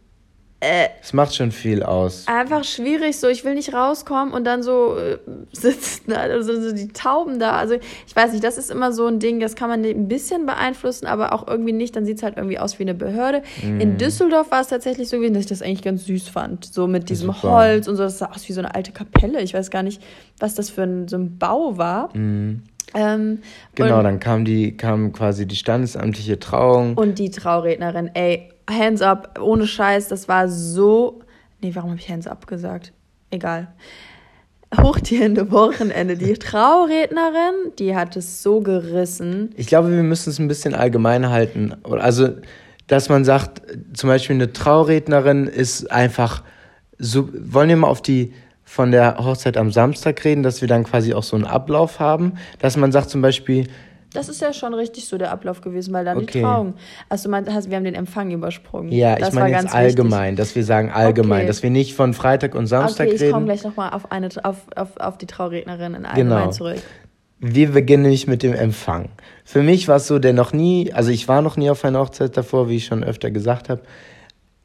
es macht schon viel aus. Einfach schwierig, so ich will nicht rauskommen und dann so äh, *laughs* sitzen, also so die Tauben da. Also ich weiß nicht, das ist immer so ein Ding, das kann man ein bisschen beeinflussen, aber auch irgendwie nicht. Dann sieht es halt irgendwie aus wie eine Behörde. Mm. In Düsseldorf war es tatsächlich so dass ich das eigentlich ganz süß fand. So mit diesem Super. Holz und so. Das sah aus wie so eine alte Kapelle. Ich weiß gar nicht, was das für ein, so ein Bau war. Mm. Ähm, genau, dann kam die, kam quasi die standesamtliche Trauung. Und die Traurednerin, ey, Hands up, ohne Scheiß, das war so. Nee, warum habe ich Hands up gesagt? Egal. Hochtierende Wochenende. Die *laughs* Traurednerin, die hat es so gerissen. Ich glaube, wir müssen es ein bisschen allgemein halten. Also, dass man sagt, zum Beispiel eine Traurednerin ist einfach so. Wollen wir mal auf die von der Hochzeit am Samstag reden, dass wir dann quasi auch so einen Ablauf haben, dass man sagt zum Beispiel, das ist ja schon richtig so der Ablauf gewesen, weil dann okay. die Trauung. Also man, hast, wir haben den Empfang übersprungen. Ja, das ich meine jetzt allgemein, wichtig. dass wir sagen allgemein, okay. dass wir nicht von Freitag und Samstag okay, ich reden. ich komme gleich nochmal auf, auf, auf, auf die Traurednerin in allgemein genau. zurück. Wir beginnen nämlich mit dem Empfang. Für mich war es so, der noch nie, also ich war noch nie auf einer Hochzeit davor, wie ich schon öfter gesagt habe.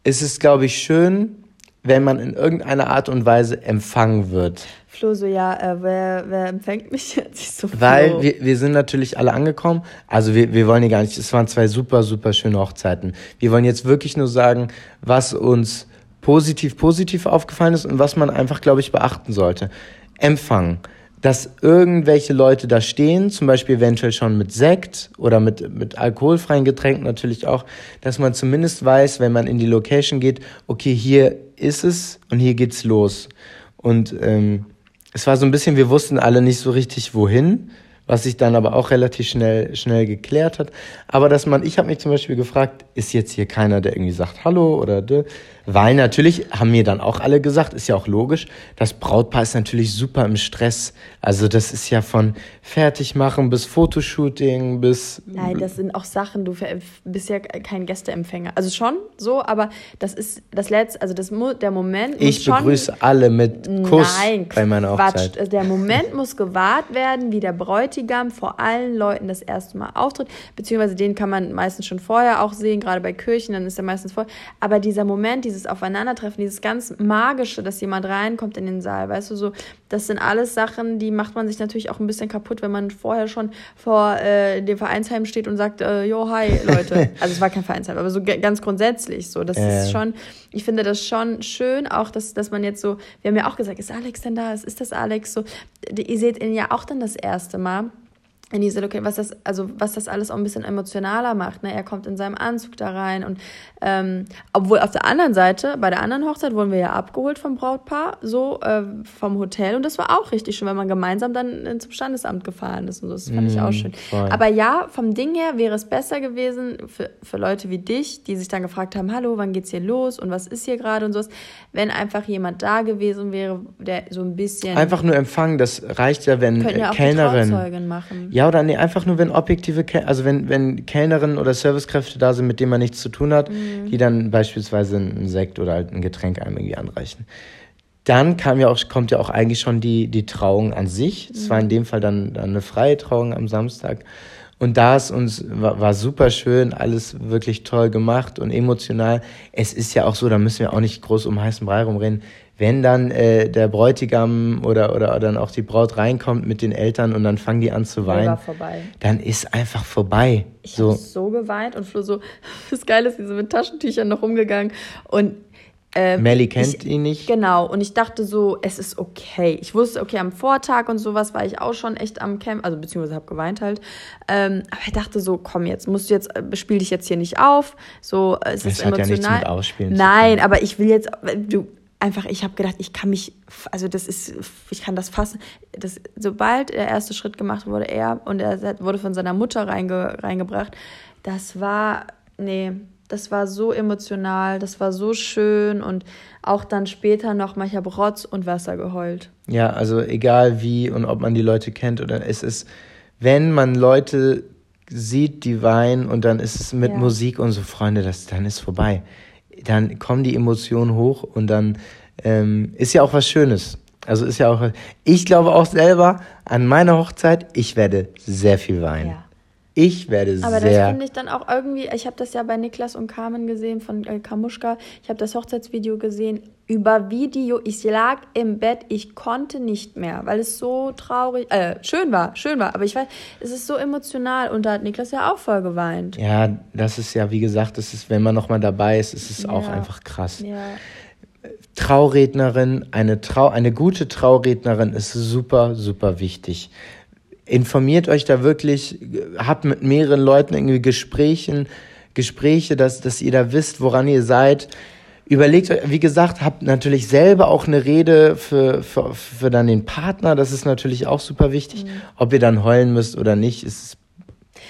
Es ist, glaube ich, schön, wenn man in irgendeiner Art und Weise empfangen wird. Flo so, ja, äh, wer, wer empfängt mich *laughs* jetzt? So. Weil wir, wir sind natürlich alle angekommen. Also wir, wir wollen hier gar nicht, es waren zwei super, super schöne Hochzeiten. Wir wollen jetzt wirklich nur sagen, was uns positiv, positiv aufgefallen ist und was man einfach, glaube ich, beachten sollte. Empfang dass irgendwelche Leute da stehen, zum Beispiel eventuell schon mit Sekt oder mit, mit alkoholfreien Getränken natürlich auch, dass man zumindest weiß, wenn man in die Location geht, okay, hier ist es und hier geht's los. Und ähm, es war so ein bisschen, wir wussten alle nicht so richtig wohin, was sich dann aber auch relativ schnell, schnell geklärt hat. Aber dass man, ich habe mich zum Beispiel gefragt, ist jetzt hier keiner, der irgendwie sagt Hallo oder de? Weil natürlich haben mir dann auch alle gesagt, ist ja auch logisch, das Brautpaar ist natürlich super im Stress. Also das ist ja von Fertigmachen bis Fotoshooting bis. Nein, das sind auch Sachen, du bist ja kein Gästeempfänger. Also schon so, aber das ist das letzte, also das, der Moment. Ich begrüße alle mit Kuss Nein, bei meiner Hochzeit. Quatsch. Der Moment muss gewahrt werden, wie der Bräutigam vor allen Leuten das erste Mal auftritt. Beziehungsweise den kann man meistens schon vorher auch sehen, gerade bei Kirchen, dann ist er meistens voll. Aber dieser Moment, dieses dieses Aufeinandertreffen, dieses ganz Magische, dass jemand reinkommt in den Saal, weißt du, so, das sind alles Sachen, die macht man sich natürlich auch ein bisschen kaputt, wenn man vorher schon vor äh, dem Vereinsheim steht und sagt, äh, jo, hi, Leute. *laughs* also es war kein Vereinsheim, aber so ganz grundsätzlich so. Das äh. ist schon, ich finde das schon schön, auch dass, dass man jetzt so, wir haben ja auch gesagt, ist Alex denn da? Ist das Alex? So, ihr seht ihn ja auch dann das erste Mal in diese Location, was das, also was das alles auch ein bisschen emotionaler macht. Ne? Er kommt in seinem Anzug da rein und ähm, obwohl auf der anderen Seite, bei der anderen Hochzeit wurden wir ja abgeholt vom Brautpaar, so äh, vom Hotel und das war auch richtig schön, weil man gemeinsam dann zum Standesamt gefahren ist und so. Das fand mm, ich auch mhm, schön. Voll. Aber ja, vom Ding her wäre es besser gewesen für, für Leute wie dich, die sich dann gefragt haben, hallo, wann geht's hier los und was ist hier gerade und sowas, wenn einfach jemand da gewesen wäre, der so ein bisschen einfach nur empfangen, das reicht ja, wenn Können ja auch Kellnerin machen. Ja, oder nee, einfach nur, wenn objektive, also wenn, wenn Kellnerinnen oder Servicekräfte da sind, mit denen man nichts zu tun hat, mhm. die dann beispielsweise einen Sekt oder halt ein Getränk einem irgendwie anreichen. Dann kam ja auch, kommt ja auch eigentlich schon die, die Trauung an sich. Es mhm. war in dem Fall dann, dann eine freie Trauung am Samstag. Und da ist uns, war, war super schön, alles wirklich toll gemacht und emotional. Es ist ja auch so, da müssen wir auch nicht groß um heißen Brei rumreden wenn dann äh, der Bräutigam oder, oder, dann auch die Braut reinkommt mit den Eltern und dann fangen die an zu weinen, dann ist einfach vorbei. Ich so. habe so geweint und Flo so, *laughs* das Geile ist, die so mit Taschentüchern noch rumgegangen und ähm, Melly kennt ich, ihn nicht. Genau, und ich dachte so, es ist okay. Ich wusste, okay, am Vortag und sowas war ich auch schon echt am Camp, also beziehungsweise habe geweint halt. Ähm, aber ich dachte so, komm jetzt, musst du jetzt, äh, spiel dich jetzt hier nicht auf. So, es das ist emotional. Ja nichts mit Ausspielen Nein, aber ich will jetzt, du, einfach, ich habe gedacht, ich kann mich, also das ist, ich kann das fassen. Das, sobald der erste Schritt gemacht wurde, er und er wurde von seiner Mutter reinge, reingebracht, das war, nee, das war so emotional, das war so schön und auch dann später nochmal, ich habe Rotz und Wasser geheult. Ja, also egal wie und ob man die Leute kennt oder es ist, wenn man Leute sieht, die weinen und dann ist es mit ja. Musik und so, Freunde, das, dann ist vorbei. Dann kommen die Emotionen hoch und dann ähm, ist ja auch was Schönes. Also ist ja auch, ich glaube auch selber an meiner Hochzeit, ich werde sehr viel weinen. Ja. Ich werde Aber sehr. Aber das finde ich dann auch irgendwie, ich habe das ja bei Niklas und Carmen gesehen von äh, Kamuschka. Ich habe das Hochzeitsvideo gesehen über Video. Ich lag im Bett, ich konnte nicht mehr, weil es so traurig, äh, schön war, schön war. Aber ich weiß, es ist so emotional und da hat Niklas ja auch voll geweint. Ja, das ist ja, wie gesagt, das ist, wenn man nochmal dabei ist, ist es ja. auch einfach krass. Ja. Traurednerin, eine, Trau eine gute Traurednerin ist super, super wichtig informiert euch da wirklich, habt mit mehreren Leuten irgendwie Gesprächen, Gespräche, dass, dass ihr da wisst, woran ihr seid. Überlegt euch, wie gesagt, habt natürlich selber auch eine Rede für, für, für dann den Partner. Das ist natürlich auch super wichtig. Mhm. Ob ihr dann heulen müsst oder nicht, ist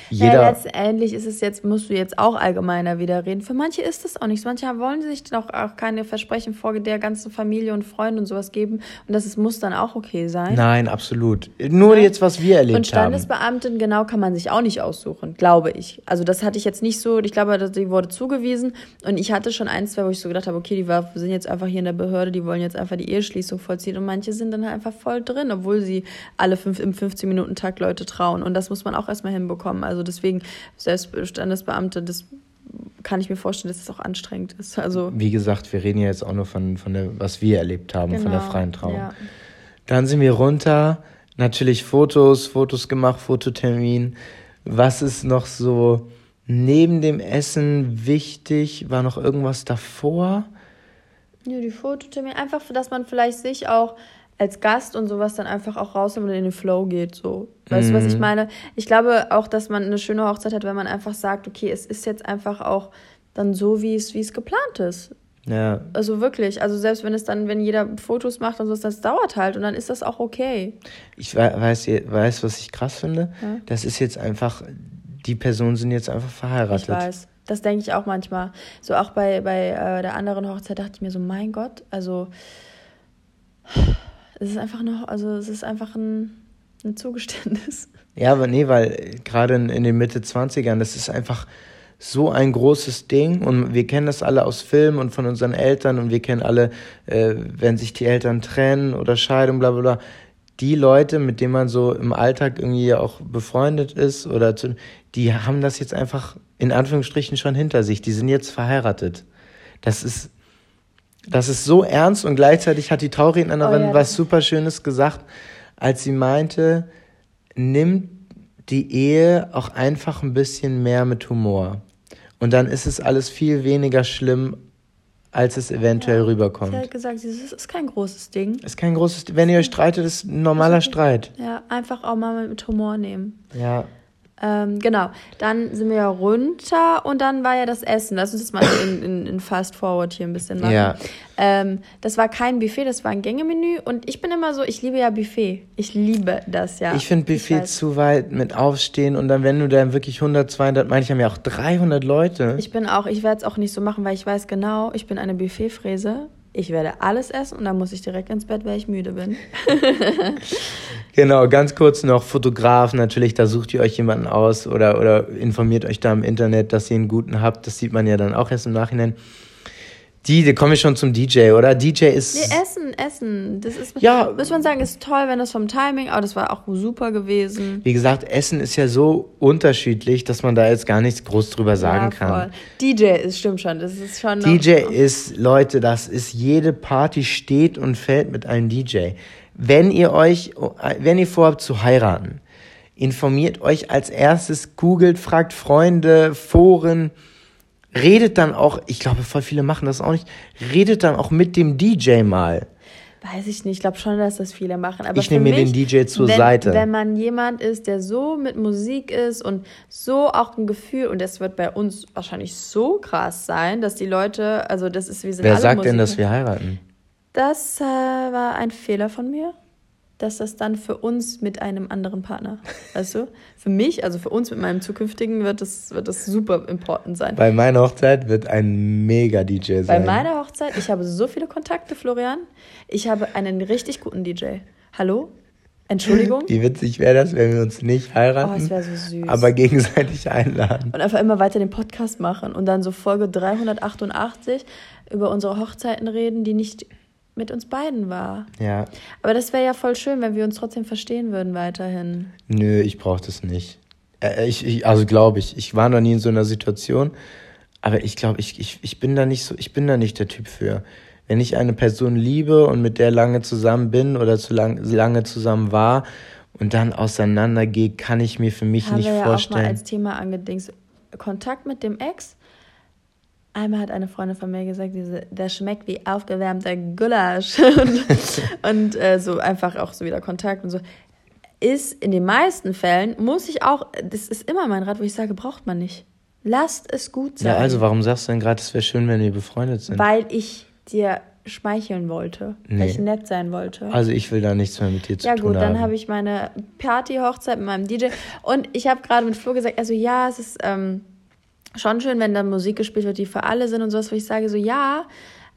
jeder ja, letztendlich ist es jetzt, musst du jetzt auch allgemeiner wieder reden. Für manche ist das auch nicht. Manche wollen sich doch auch keine Versprechen vor der ganzen Familie und Freunden und sowas geben. Und das ist, muss dann auch okay sein. Nein, absolut. Nur ja. jetzt, was wir erlebt haben. Und Standesbeamten, haben. genau, kann man sich auch nicht aussuchen, glaube ich. Also das hatte ich jetzt nicht so, ich glaube, die wurde zugewiesen. Und ich hatte schon ein, zwei, wo ich so gedacht habe, okay, die war, sind jetzt einfach hier in der Behörde, die wollen jetzt einfach die Eheschließung vollziehen. Und manche sind dann halt einfach voll drin, obwohl sie alle fünf, im 15-Minuten-Tag Leute trauen. Und das muss man auch erstmal hinbekommen. Also deswegen, selbst Standesbeamte, das kann ich mir vorstellen, dass es auch anstrengend ist. Also Wie gesagt, wir reden ja jetzt auch nur von, von der, was wir erlebt haben, genau, von der genau, freien Trauung. Ja. Dann sind wir runter, natürlich Fotos, Fotos gemacht, Fototermin. Was ist noch so neben dem Essen wichtig? War noch irgendwas davor? Ja, die Fototermin. Einfach, dass man vielleicht sich auch als Gast und sowas dann einfach auch rausnimmt und in den Flow geht. So. Weißt mhm. du, was ich mhm. meine? Ich glaube auch, dass man eine schöne Hochzeit hat, wenn man einfach sagt, okay, es ist jetzt einfach auch dann so, wie es, wie es geplant ist. Ja. Also wirklich. Also selbst wenn es dann, wenn jeder Fotos macht und so, das dauert halt und dann ist das auch okay. Ich weiß, weiß was ich krass finde. Ja? Das ist jetzt einfach, die Personen sind jetzt einfach verheiratet. Ich weiß. Das denke ich auch manchmal. So auch bei, bei äh, der anderen Hochzeit dachte ich mir so, mein Gott, also es ist einfach noch, also es ist einfach ein, ein Zugeständnis. Ja, aber nee, weil gerade in, in den Mitte 20ern, das ist einfach so ein großes Ding und wir kennen das alle aus Filmen und von unseren Eltern und wir kennen alle, äh, wenn sich die Eltern trennen oder Scheidung, bla bla bla. Die Leute, mit denen man so im Alltag irgendwie auch befreundet ist oder zu, die haben das jetzt einfach in Anführungsstrichen schon hinter sich. Die sind jetzt verheiratet. Das ist das ist so ernst und gleichzeitig hat die Traurednerin oh, ja. was super Schönes gesagt, als sie meinte, nimm die Ehe auch einfach ein bisschen mehr mit Humor. Und dann ist es alles viel weniger schlimm, als es eventuell ja, rüberkommt. Sie hat gesagt, es ist kein großes Ding. Ist kein großes. Wenn ihr euch streitet, ist ein normaler Streit. Ja, einfach auch mal mit Humor nehmen. Ja. Ähm, genau, dann sind wir ja runter und dann war ja das Essen. Lass uns das mal in, in, in Fast Forward hier ein bisschen machen. Ja. Ähm, das war kein Buffet, das war ein Gängemenü und ich bin immer so, ich liebe ja Buffet. Ich liebe das ja. Ich finde Buffet ich zu weit mit Aufstehen und dann, wenn du dann wirklich 100, 200, manche haben ja auch 300 Leute. Ich bin auch, ich werde es auch nicht so machen, weil ich weiß genau, ich bin eine Buffetfräse ich werde alles essen und dann muss ich direkt ins Bett, weil ich müde bin. *laughs* genau, ganz kurz noch Fotograf, natürlich, da sucht ihr euch jemanden aus oder, oder informiert euch da im Internet, dass ihr einen guten habt. Das sieht man ja dann auch erst im Nachhinein. Die, da komme ich schon zum DJ, oder? DJ ist. Nee, Essen, Essen. Das ist, ja. muss man sagen, ist toll, wenn das vom Timing, aber das war auch super gewesen. Wie gesagt, Essen ist ja so unterschiedlich, dass man da jetzt gar nichts groß drüber sagen ja, kann. DJ ist, stimmt schon, das ist schon. DJ ist, Leute, das ist, jede Party steht und fällt mit einem DJ. Wenn ihr euch, wenn ihr vorhabt zu heiraten, informiert euch als erstes, googelt, fragt Freunde, Foren, redet dann auch, ich glaube, voll viele machen das auch nicht, redet dann auch mit dem DJ mal. Weiß ich nicht, ich glaube schon, dass das viele machen. Aber ich nehme mir den DJ zur wenn, Seite. Wenn man jemand ist, der so mit Musik ist und so auch ein Gefühl, und das wird bei uns wahrscheinlich so krass sein, dass die Leute, also das ist, wir sind Wer sagt Musiker. denn, dass wir heiraten? das äh, war ein Fehler von mir, dass das dann für uns mit einem anderen Partner, weißt du? Für mich, also für uns mit meinem zukünftigen, wird das, wird das super important sein. Bei meiner Hochzeit wird ein Mega-DJ sein. Bei meiner Hochzeit, ich habe so viele Kontakte, Florian. Ich habe einen richtig guten DJ. Hallo? Entschuldigung? Wie witzig wäre das, wenn wir uns nicht heiraten, Oh, es wäre so süß. aber gegenseitig einladen. Und einfach immer weiter den Podcast machen und dann so Folge 388 über unsere Hochzeiten reden, die nicht mit uns beiden war. Ja, Aber das wäre ja voll schön, wenn wir uns trotzdem verstehen würden weiterhin. nö, ich brauche das nicht. Äh, ich, ich, also glaube ich, ich war noch nie in so einer Situation, aber ich glaube, ich, ich, ich bin da nicht so, ich bin da nicht der Typ für. Wenn ich eine Person liebe und mit der lange zusammen bin oder zu lang, lange zusammen war und dann auseinandergehe, kann ich mir für mich Haben nicht wir ja auch mal vorstellen. als Thema angedings. Kontakt mit dem Ex. Einmal hat eine Freundin von mir gesagt, diese, der schmeckt wie aufgewärmter Gulasch. *laughs* und und äh, so einfach auch so wieder Kontakt und so. Ist in den meisten Fällen, muss ich auch, das ist immer mein Rat, wo ich sage, braucht man nicht. Lasst es gut sein. ja, also warum sagst du denn gerade, es wäre schön, wenn wir befreundet sind? Weil ich dir schmeicheln wollte. Weil Nee. ich nett sein wollte. Also ich will da nichts mehr mit dir zu Ja tun gut, dann haben. habe ich meine Party-Hochzeit mit meinem DJ und ich habe gerade mit Flo gesagt, also ja, es ist ähm, schon schön, wenn da Musik gespielt wird, die für alle sind und sowas, wo ich sage so ja,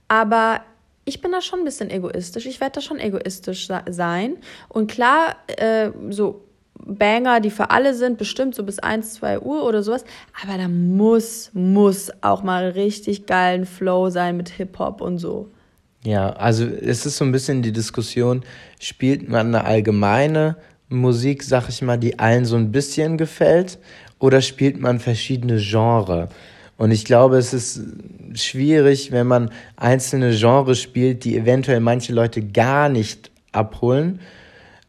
aber ich bin da schon ein bisschen egoistisch. Ich werde da schon egoistisch sein und klar, äh, so Banger, die für alle sind, bestimmt so bis 1, 2 Uhr oder sowas. Aber da muss, muss auch mal richtig geilen Flow sein mit Hip-Hop und so. Ja, also es ist so ein bisschen die Diskussion, spielt man eine allgemeine Musik, sag ich mal, die allen so ein bisschen gefällt, oder spielt man verschiedene Genres? Und ich glaube, es ist schwierig, wenn man einzelne Genres spielt, die eventuell manche Leute gar nicht abholen.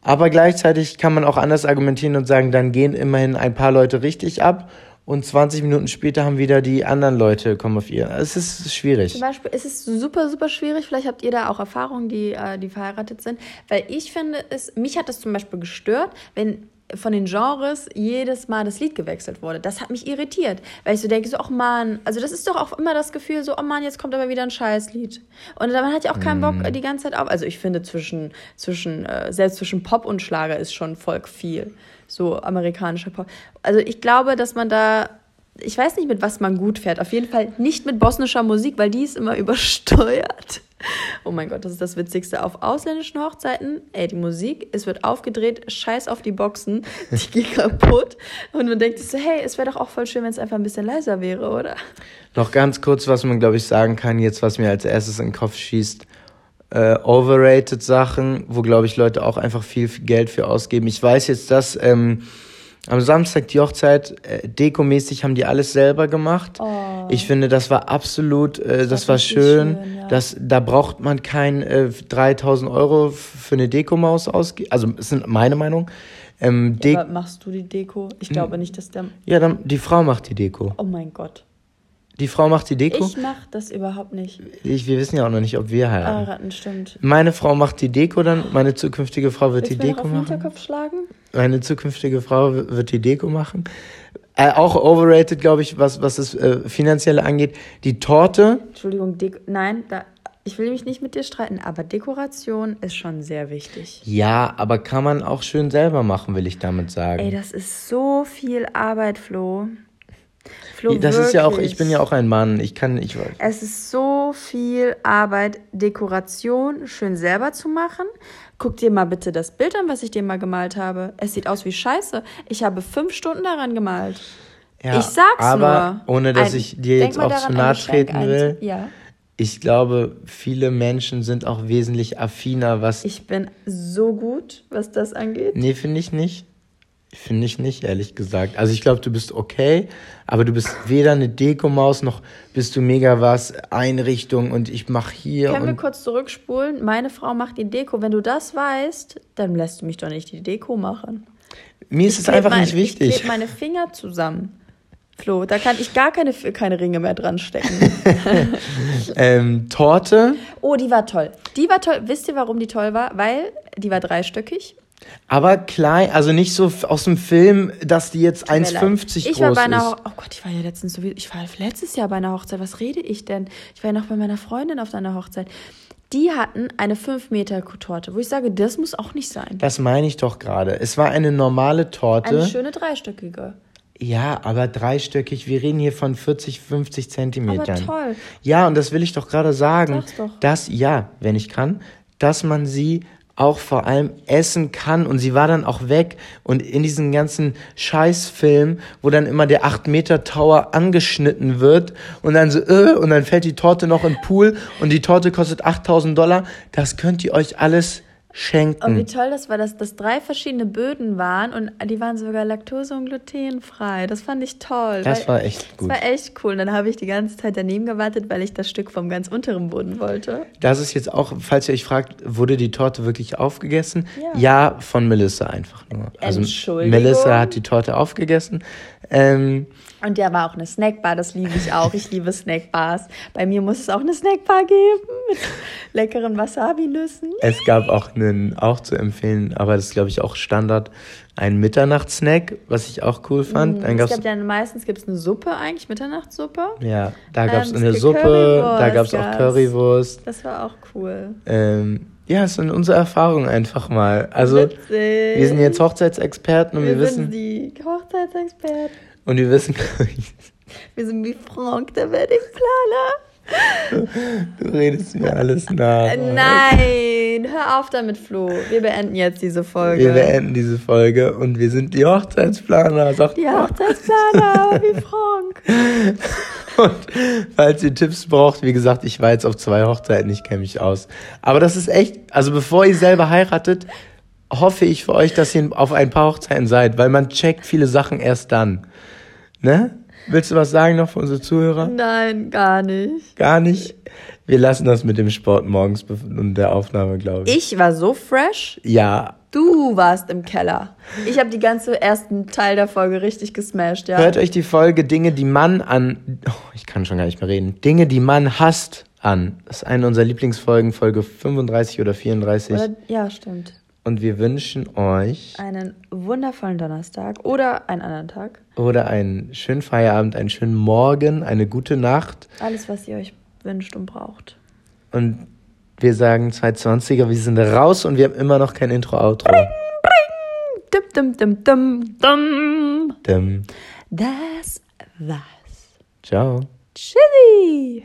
Aber gleichzeitig kann man auch anders argumentieren und sagen, dann gehen immerhin ein paar Leute richtig ab und 20 Minuten später haben wieder die anderen Leute kommen auf ihr. Es ist schwierig. Zum Beispiel ist es super, super schwierig. Vielleicht habt ihr da auch Erfahrungen, die, äh, die verheiratet sind. Weil ich finde, es, mich hat es zum Beispiel gestört, wenn von den Genres jedes Mal das Lied gewechselt wurde. Das hat mich irritiert. Weil ich so denke, so, ach man, also das ist doch auch immer das Gefühl, so, oh man, jetzt kommt aber wieder ein Scheißlied. Und man hat ja auch keinen Bock die ganze Zeit auf. Also ich finde, zwischen, zwischen, äh, selbst zwischen Pop und Schlager ist schon Volk viel. So amerikanischer Pop. Also ich glaube, dass man da ich weiß nicht, mit was man gut fährt. Auf jeden Fall nicht mit bosnischer Musik, weil die ist immer *laughs* übersteuert. Oh mein Gott, das ist das Witzigste. Auf ausländischen Hochzeiten, ey, die Musik, es wird aufgedreht, scheiß auf die Boxen, *laughs* die gehen kaputt. Und man denkt sich so, hey, es wäre doch auch voll schön, wenn es einfach ein bisschen leiser wäre, oder? Noch ganz kurz, was man, glaube ich, sagen kann, jetzt, was mir als erstes in den Kopf schießt. Äh, overrated Sachen, wo, glaube ich, Leute auch einfach viel Geld für ausgeben. Ich weiß jetzt, dass ähm, am Samstag die Hochzeit, äh, dekomäßig haben die alles selber gemacht. Oh. Ich finde, das war absolut, äh, das, war richtig schön. schön, ja. das, da braucht man kein äh, 3000 Euro für eine Dekomaus ausgeben. Also, es sind meine Meinung. Ähm, Aber machst du die Deko? Ich glaube nicht, dass der. ja, dann, die Frau macht die Deko. Oh mein Gott. Die Frau macht die Deko. Ich mach das überhaupt nicht. Ich, wir wissen ja auch noch nicht, ob wir heiraten. Heiraten, stimmt. Meine Frau macht die Deko dann, meine zukünftige Frau wird Willst die Deko auf den machen. Hinterkopf schlagen? Meine zukünftige Frau wird die Deko machen. Äh, auch overrated, glaube ich, was, was das äh, Finanzielle angeht. Die Torte, Entschuldigung, Deko nein, da, ich will mich nicht mit dir streiten, aber Dekoration ist schon sehr wichtig. ja, aber kann man auch schön selber machen, will ich damit sagen. Ey, das ist so viel Arbeit, Flo. Flo, das ist ja auch, wirklich. ich bin ja auch ein Mann, ich kann, ich weiß. Es ist so viel Arbeit, Dekoration schön selber zu machen. Guck dir mal bitte das Bild an, was ich dir mal gemalt habe. Es sieht aus wie Scheiße. Ich habe fünf Stunden daran gemalt. Ja, ich sag's aber nur. ohne, dass Ein- ich dir jetzt auch daran, zu nahe treten will. Ja. Ich glaube, viele Menschen sind auch wesentlich affiner, was. Ich bin so gut, was das angeht. nee, finde ich nicht. Finde ich nicht, ehrlich gesagt. Also ich glaube, du bist okay, aber du bist weder eine Dekomaus noch bist du mega was, Einrichtung und ich mache hier Können wir kurz zurückspulen? Meine Frau macht die Deko. Wenn du das weißt, dann lässt du mich doch nicht die Deko machen. mir ist es kleb einfach mein, nicht wichtig. Ich klebe meine Finger zusammen. Flo, da kann ich gar keine, keine Ringe mehr dran stecken. *laughs* Ähm, Torte, Oh, die war toll. Die war toll. Wisst ihr, warum die toll war? Weil die war dreistöckig. Aber klein, also nicht so aus dem Film, dass die jetzt Tut mir leid. 1,50 Ich groß war bei einer ist. Oh Gott, ich war ja letztens so wie. Ich war letztes Jahr bei einer Hochzeit. Was rede ich denn? Ich war ja noch bei meiner Freundin auf einer Hochzeit. Die hatten eine 5 Meter Torte, wo ich sage, das muss auch nicht sein. Das meine ich doch gerade. Es war eine normale Torte. Eine schöne dreistöckige. Ja, aber dreistöckig, wir reden hier von 40, 50 Zentimetern. Aber toll. Ja, und das will ich doch gerade sagen. Sag's doch. Dass, ja, wenn ich kann, dass man sie auch vor allem essen kann. Und sie war dann auch weg. Und in diesen ganzen Scheißfilm, wo dann immer der 8 Meter Tower angeschnitten wird und dann so äh, und dann fällt die Torte noch im Pool und die Torte kostet 8000 Dollar, das könnt ihr euch alles schenken. Und wie toll das war, dass das drei verschiedene Böden waren und die waren sogar laktose- und glutenfrei. Das fand ich toll. Das war echt gut. Das war echt cool. Und dann habe ich die ganze Zeit daneben gewartet, weil ich das Stück vom ganz unteren Boden wollte. Das ist jetzt auch, falls ihr euch fragt, wurde die Torte wirklich aufgegessen? Ja. von Melissa einfach nur. Also Entschuldigung? Melissa hat die Torte aufgegessen. Ähm, Und ja, war auch eine Snackbar, das liebe ich auch. Ich liebe Snackbars. Bei mir muss es auch eine Snackbar geben mit leckeren Wasabi-Nüssen. es gab auch einen, auch zu empfehlen, aber das ist glaube ich auch Standard, einen Mitternachtssnack, was ich auch cool fand. Dann Es gibt ja meistens gibt's eine Suppe eigentlich, Mitternachtssuppe. ja, da gab es Ähm, eine es gibt Suppe, da Currywurst, gab es auch. Currywurst. Das war auch cool. Ähm, ja, es sind unsere Erfahrungen einfach mal. Also Witzig. wir sind jetzt Hochzeitsexperten und wir, wir sind wissen die Hochzeitsexperten. Und wir wissen, Wir sind wie Frank, der Weddingplaner. du redest mir alles nach. Äh, Nein, hör auf damit, Flo. Wir beenden jetzt diese Folge. Wir beenden diese Folge und wir sind die Hochzeitsplaner. Sagt die Hochzeitsplaner, wie *laughs* Frank. Und falls ihr Tipps braucht, wie gesagt, ich war jetzt auf zwei Hochzeiten, ich kenne mich aus. Aber das ist echt, also bevor ihr selber heiratet, hoffe ich für euch, dass ihr auf ein paar Hochzeiten seid, weil man checkt viele Sachen erst dann. Ne? Willst du was sagen noch für unsere Zuhörer? Nein, gar nicht. Gar nicht. Wir lassen das mit dem Sport morgens und der Aufnahme, glaube ich. Ich war so fresh. Ja. Du warst im Keller. Ich habe die ganze ersten Teil der Folge richtig gesmashed, ja. Hört euch die Folge Dinge, die man an. Oh, ich kann schon gar nicht mehr reden. Dinge, die man hasst, an. Das ist eine unserer Lieblingsfolgen, Folge 35 oder 34. Oder, ja, stimmt. Und wir wünschen euch Einen wundervollen Donnerstag oder einen anderen Tag. oder einen schönen Feierabend, einen schönen Morgen, eine gute Nacht. Alles, was ihr euch wünscht und braucht. Und wir sagen 220er, wir sind raus und wir haben immer noch kein Intro-Outro. Dum, dum, dum, dum, dum. Dim. Das war's. Ciao. Tschüssi.